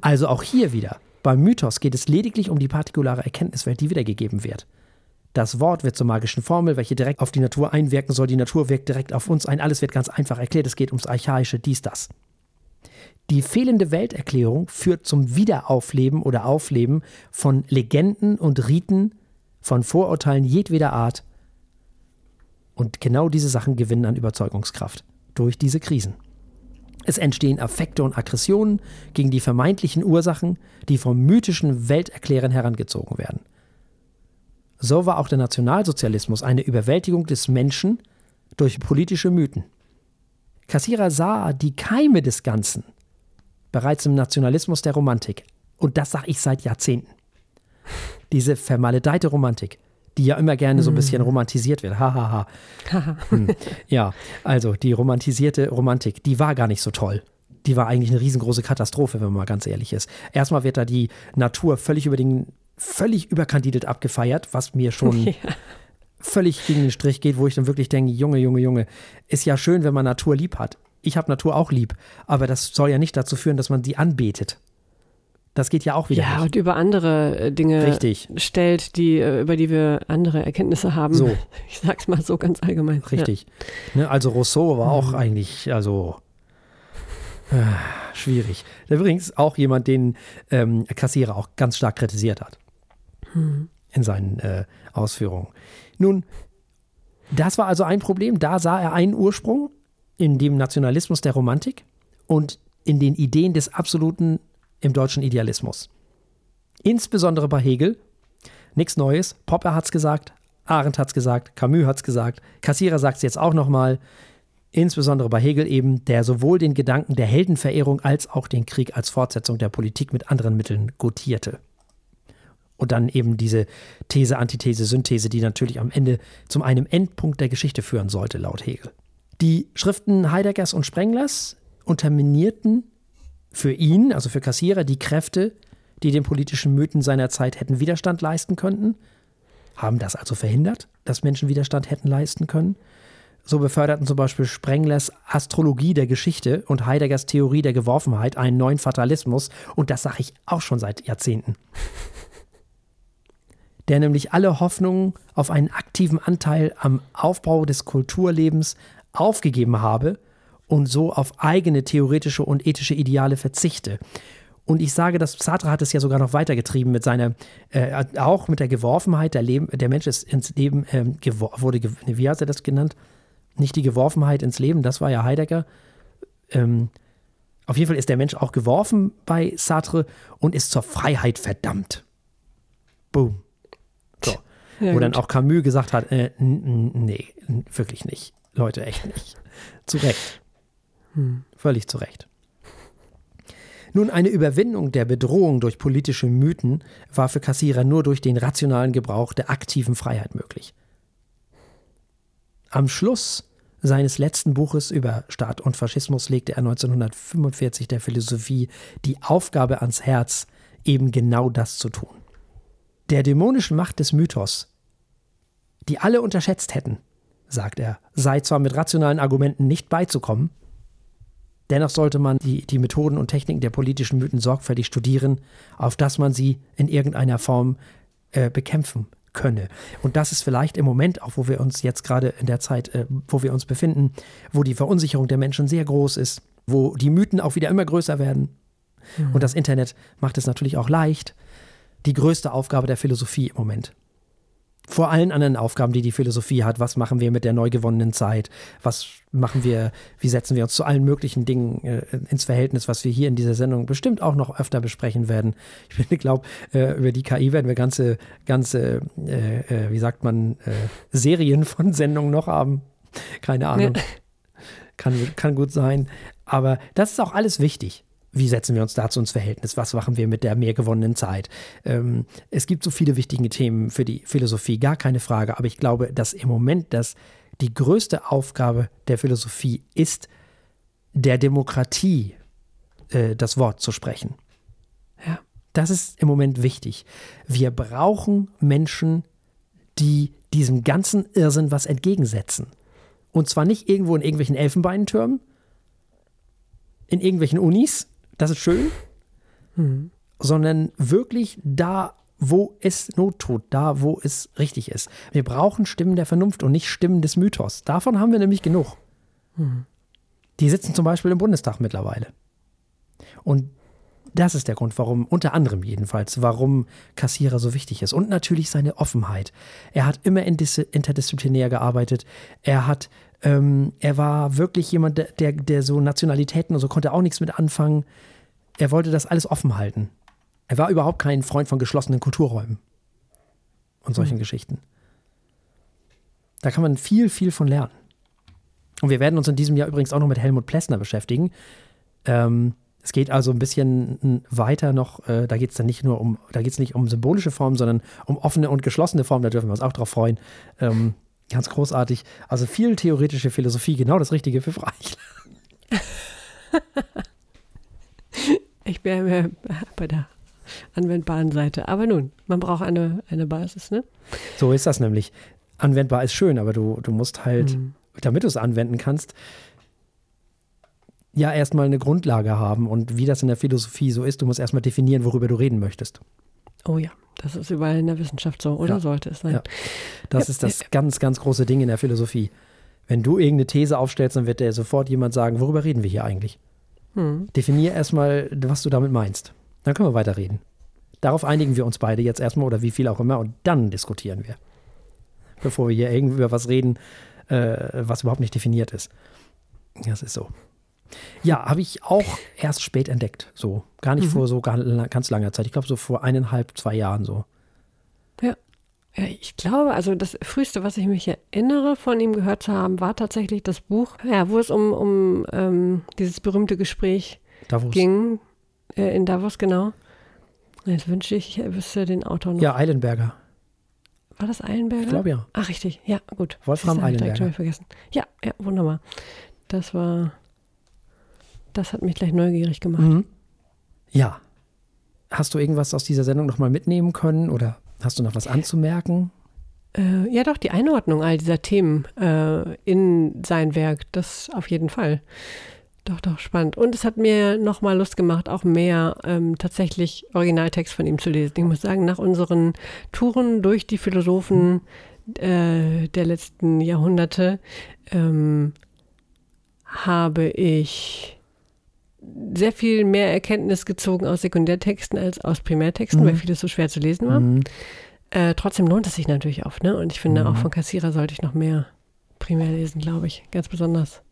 also auch hier wieder. Beim Mythos geht es lediglich um die partikulare Erkenntniswelt, die wiedergegeben wird. Das Wort wird zur magischen Formel, welche direkt auf die Natur einwirken soll. Die Natur wirkt direkt auf uns ein. Alles wird ganz einfach erklärt. Es geht ums Archaische, dies, das. Die fehlende Welterklärung führt zum Wiederaufleben oder Aufleben von Legenden und Riten, von Vorurteilen jedweder Art. Und genau diese Sachen gewinnen an Überzeugungskraft durch diese Krisen. Es entstehen Affekte und Aggressionen gegen die vermeintlichen Ursachen, die vom mythischen Welterklären herangezogen werden. So war auch der Nationalsozialismus eine Überwältigung des Menschen durch politische Mythen. Kassierer sah die Keime des Ganzen bereits im Nationalismus der Romantik. Und das sage ich seit Jahrzehnten. Diese vermaledeite Romantik, die ja immer gerne so ein bisschen mhm. romantisiert wird. Hahaha. Ha, ha. hm. Ja, also die romantisierte Romantik, die war gar nicht so toll. Die war eigentlich eine riesengroße Katastrophe, wenn man mal ganz ehrlich ist. Erstmal wird da die Natur völlig über den völlig überkandidelt abgefeiert, was mir schon ja. völlig gegen den Strich geht, wo ich dann wirklich denke, Junge, Junge, Junge, ist ja schön, wenn man Natur lieb hat. Ich habe Natur auch lieb, aber das soll ja nicht dazu führen, dass man sie anbetet. Das geht ja auch wieder. Ja, nicht. und über andere äh, Dinge Richtig. stellt, die, äh, über die wir andere Erkenntnisse haben. So. Ich sag's mal so ganz allgemein. Richtig. Ja. Ne, also Rousseau war auch mhm. eigentlich, also äh, schwierig. Übrigens auch jemand, den ähm, Kassierer auch ganz stark kritisiert hat. Hm. in seinen äh, Ausführungen. Nun, das war also ein Problem. Da sah er einen Ursprung in dem Nationalismus der Romantik und in den Ideen des Absoluten im deutschen Idealismus. Insbesondere bei Hegel. Nichts Neues. Popper hat es gesagt, Arendt hat es gesagt, Camus hat es gesagt, Kassierer sagt es jetzt auch nochmal. Insbesondere bei Hegel eben, der sowohl den Gedanken der Heldenverehrung als auch den Krieg als Fortsetzung der Politik mit anderen Mitteln gutierte. Und dann eben diese These, Antithese, Synthese, die natürlich am Ende zum einem Endpunkt der Geschichte führen sollte, laut Hegel. Die Schriften Heideggers und Sprenglers unterminierten für ihn, also für Kassierer, die Kräfte, die den politischen Mythen seiner Zeit hätten Widerstand leisten könnten, haben das also verhindert, dass Menschen Widerstand hätten leisten können. So beförderten zum Beispiel Sprenglers Astrologie der Geschichte und Heideggers Theorie der Geworfenheit einen neuen Fatalismus, und das sage ich auch schon seit Jahrzehnten. Der nämlich alle Hoffnungen auf einen aktiven Anteil am Aufbau des Kulturlebens aufgegeben habe und so auf eigene theoretische und ethische Ideale verzichte. Und ich sage, dass Sartre hat es ja sogar noch weitergetrieben mit seiner, äh, auch mit der Geworfenheit, der, Leben, der Mensch ist ins Leben, ähm, wurde, wie hat er das genannt? Nicht die Geworfenheit ins Leben, das war ja Heidegger. Ähm, auf jeden Fall ist der Mensch auch geworfen bei Sartre und ist zur Freiheit verdammt. Boom. So. Ja, Wo gut. dann auch Camus gesagt hat, äh, nee, wirklich nicht. Leute, echt nicht. Zu Recht. Hm. Völlig zu Recht. Nun, eine Überwindung der Bedrohung durch politische Mythen war für Kassierer nur durch den rationalen Gebrauch der aktiven Freiheit möglich. Am Schluss seines letzten Buches über Staat und Faschismus legte er 1945 der Philosophie die Aufgabe ans Herz, eben genau das zu tun. Der dämonischen Macht des Mythos, die alle unterschätzt hätten, sagt er, sei zwar mit rationalen Argumenten nicht beizukommen, Dennoch sollte man die, die Methoden und Techniken der politischen Mythen sorgfältig studieren, auf dass man sie in irgendeiner Form äh, bekämpfen könne. Und das ist vielleicht im Moment, auch wo wir uns jetzt gerade in der Zeit, äh, wo wir uns befinden, wo die Verunsicherung der Menschen sehr groß ist, wo die Mythen auch wieder immer größer werden. Mhm. Und das Internet macht es natürlich auch leicht. Die größte Aufgabe der Philosophie im Moment vor allen anderen Aufgaben, die die Philosophie hat. Was machen wir mit der neu gewonnenen Zeit? Was machen wir, wie setzen wir uns zu allen möglichen Dingen äh, ins Verhältnis, was wir hier in dieser Sendung bestimmt auch noch öfter besprechen werden. Ich glaube, äh, über die KI werden wir ganze, ganze, äh, äh wie sagt man, äh, Serien von Sendungen noch haben. Keine Ahnung. Ja. Kann, kann gut sein. Aber das ist auch alles wichtig wie setzen wir uns dazu ins Verhältnis? Was machen wir mit der mehr gewonnenen Zeit? Ähm, es gibt so viele wichtige Themen für die Philosophie, gar keine Frage. Aber ich glaube, dass im Moment das die größte Aufgabe der Philosophie ist, der Demokratie äh, das Wort zu sprechen. Ja. Das ist im Moment wichtig. Wir brauchen Menschen, die diesem ganzen Irrsinn was entgegensetzen. Und zwar nicht irgendwo in irgendwelchen Elfenbeintürmen, in irgendwelchen Unis, das ist schön, mhm. sondern wirklich da, wo es Not tut, da, wo es richtig ist. Wir brauchen Stimmen der Vernunft und nicht Stimmen des Mythos. Davon haben wir nämlich genug. Mhm. Die sitzen zum Beispiel im Bundestag mittlerweile. Und das ist der Grund, warum, unter anderem jedenfalls, warum Kassierer so wichtig ist. Und natürlich seine Offenheit. Er hat immer interdisziplinär gearbeitet. Er hat, ähm, er war wirklich jemand, der, der so Nationalitäten und so konnte auch nichts mit anfangen. Er wollte das alles offen halten. Er war überhaupt kein Freund von geschlossenen Kulturräumen und solchen mhm. Geschichten. Da kann man viel, viel von lernen. Und wir werden uns in diesem Jahr übrigens auch noch mit Helmut Plessner beschäftigen. Ähm, es geht also ein bisschen weiter noch, äh, da geht es dann nicht nur um, da geht es nicht um symbolische Formen, sondern um offene und geschlossene Formen, da dürfen wir uns auch drauf freuen. Ähm, ganz großartig. Also viel theoretische Philosophie, genau das Richtige für Freichler. ich bin bei der anwendbaren Seite. Aber nun, man braucht eine, eine Basis, ne? So ist das nämlich. Anwendbar ist schön, aber du, du musst halt, mhm. damit du es anwenden kannst, ja erstmal eine Grundlage haben. Und wie das in der Philosophie so ist, du musst erstmal definieren, worüber du reden möchtest. Oh ja, das ist überall in der Wissenschaft so, oder ja. sollte es sein? Ja. Das ja. ist das ganz, ganz große Ding in der Philosophie. Wenn du irgendeine These aufstellst, dann wird dir sofort jemand sagen, worüber reden wir hier eigentlich? Hm. Definier erstmal, was du damit meinst. Dann können wir weiterreden. Darauf einigen wir uns beide jetzt erstmal oder wie viel auch immer und dann diskutieren wir. Bevor wir hier irgendwie über was reden, äh, was überhaupt nicht definiert ist. Das ist so. Ja, habe ich auch erst spät entdeckt. So. Gar nicht mhm. vor so ganz langer Zeit. Ich glaube, so vor eineinhalb, zwei Jahren so. Ja. Ja, ich glaube, also das Früheste, was ich mich erinnere, von ihm gehört zu haben, war tatsächlich das Buch, ja, wo es um, um ähm, dieses berühmte Gespräch Davos. ging. Äh, in Davos, genau. Jetzt wünsche ich, ich wüsste den Autor noch. Ja, Eilenberger. War das Eilenberger? Ich glaube ja. Ach, richtig. Ja, gut. Wolfram Eilenberger. Schon vergessen. Ja, ja, wunderbar. Das war, das hat mich gleich neugierig gemacht. Mhm. Ja. Hast du irgendwas aus dieser Sendung nochmal mitnehmen können oder hast du noch was anzumerken? Äh, ja, doch, die Einordnung all dieser Themen äh, in sein Werk, das auf jeden Fall. Doch, doch, spannend. Und es hat mir nochmal Lust gemacht, auch mehr ähm, tatsächlich Originaltext von ihm zu lesen. Ich muss sagen, nach unseren Touren durch die Philosophen äh, der letzten Jahrhunderte ähm, habe ich sehr viel mehr Erkenntnis gezogen aus Sekundärtexten als aus Primärtexten, mhm. weil vieles so schwer zu lesen war. Mhm. Äh, trotzdem lohnt es sich natürlich oft, ne? Und ich finde, mhm. auch von Kassierer sollte ich noch mehr primär lesen, glaube ich. Ganz besonders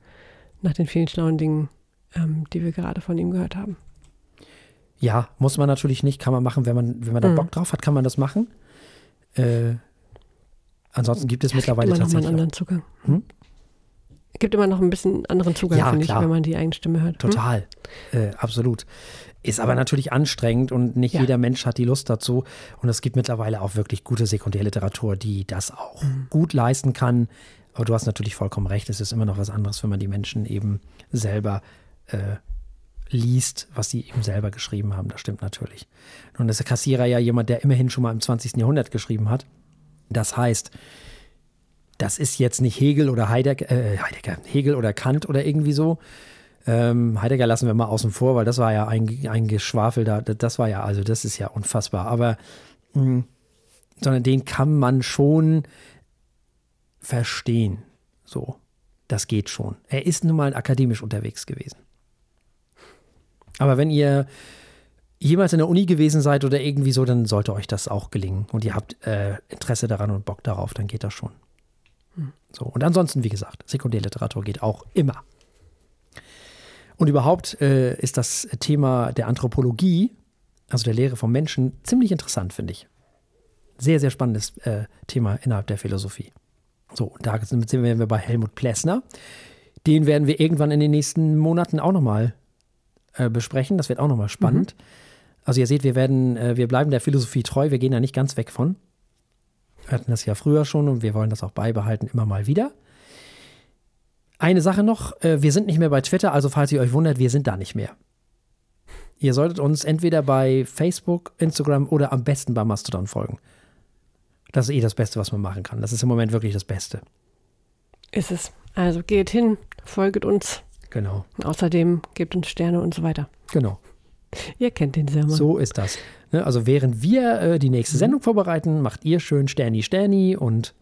nach den vielen schlauen Dingen, ähm, die wir gerade von ihm gehört haben. Ja, muss man natürlich nicht, kann man machen, wenn man, wenn man da mhm. Bock drauf hat, kann man das machen. Äh, ansonsten gibt es ja, mittlerweile gibt noch tatsächlich. Noch einen anderen Zugang. Hm? Gibt immer noch ein bisschen anderen Zugang, ja, finde ich, wenn man die eigene Stimme hört. Hm? Total, äh, absolut. Ist aber natürlich anstrengend und nicht ja. jeder Mensch hat die Lust dazu. Und es gibt mittlerweile auch wirklich gute Sekundärliteratur, die das auch mhm. gut leisten kann. Aber du hast natürlich vollkommen recht, es ist immer noch was anderes, wenn man die Menschen eben selber äh, liest, was sie eben selber geschrieben haben. Das stimmt natürlich. Nun ist der Kassierer ja jemand, der immerhin schon mal im 20. Jahrhundert geschrieben hat. Das heißt, das ist jetzt nicht Hegel oder Heidegger, äh, Heidegger, Hegel oder Kant oder irgendwie so. Ähm, Heidegger lassen wir mal außen vor, weil das war ja ein, ein Geschwafel da, das war ja, also das ist ja unfassbar. Aber, mh, hm, sondern den kann man schon verstehen. So, das geht schon. Er ist nun mal akademisch unterwegs gewesen. Aber wenn ihr jemals in der Uni gewesen seid oder irgendwie so, dann sollte euch das auch gelingen. Und ihr habt äh, Interesse daran und Bock darauf, dann geht das schon. So, und ansonsten, wie gesagt, Sekundärliteratur geht auch immer. Und überhaupt äh, ist das Thema der Anthropologie, also der Lehre vom Menschen, ziemlich interessant, finde ich. Sehr, sehr spannendes äh, Thema innerhalb der Philosophie. So, da sind wir bei Helmut Plessner. Den werden wir irgendwann in den nächsten Monaten auch nochmal äh, besprechen. Das wird auch nochmal spannend. Mhm. Also ihr seht, wir werden, äh, wir bleiben der Philosophie treu, wir gehen da nicht ganz weg von. Wir hatten das ja früher schon und wir wollen das auch beibehalten, immer mal wieder. Eine Sache noch, äh, wir sind nicht mehr bei Twitter, also falls ihr euch wundert, wir sind da nicht mehr. Ihr solltet uns entweder bei Facebook, Instagram oder am besten bei Mastodon folgen. Das ist eh das Beste, was man machen kann. Das ist im Moment wirklich das Beste. Ist es. Also geht hin, folget uns. Genau. Und außerdem gebt uns Sterne und so weiter. Genau. Ihr kennt den Sermon. So ist das. Ne, also während wir äh, die nächste mhm. Sendung vorbereiten, macht ihr schön Sterni Sterni und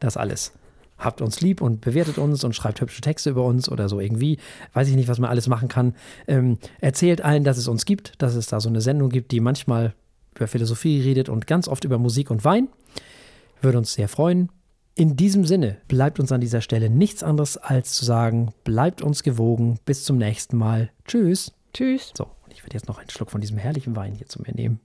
das alles. Habt uns lieb und bewertet uns und schreibt hübsche Texte über uns oder so irgendwie. Weiß ich nicht, was man alles machen kann. Ähm, erzählt allen, dass es uns gibt, dass es da so eine Sendung gibt, die manchmal über Philosophie redet und ganz oft über Musik und Wein. Würde uns sehr freuen. In diesem Sinne bleibt uns an dieser Stelle nichts anderes als zu sagen, bleibt uns gewogen. Bis zum nächsten Mal. Tschüss. Tschüss. So, und ich werde jetzt noch einen Schluck von diesem herrlichen Wein hier zu mir nehmen.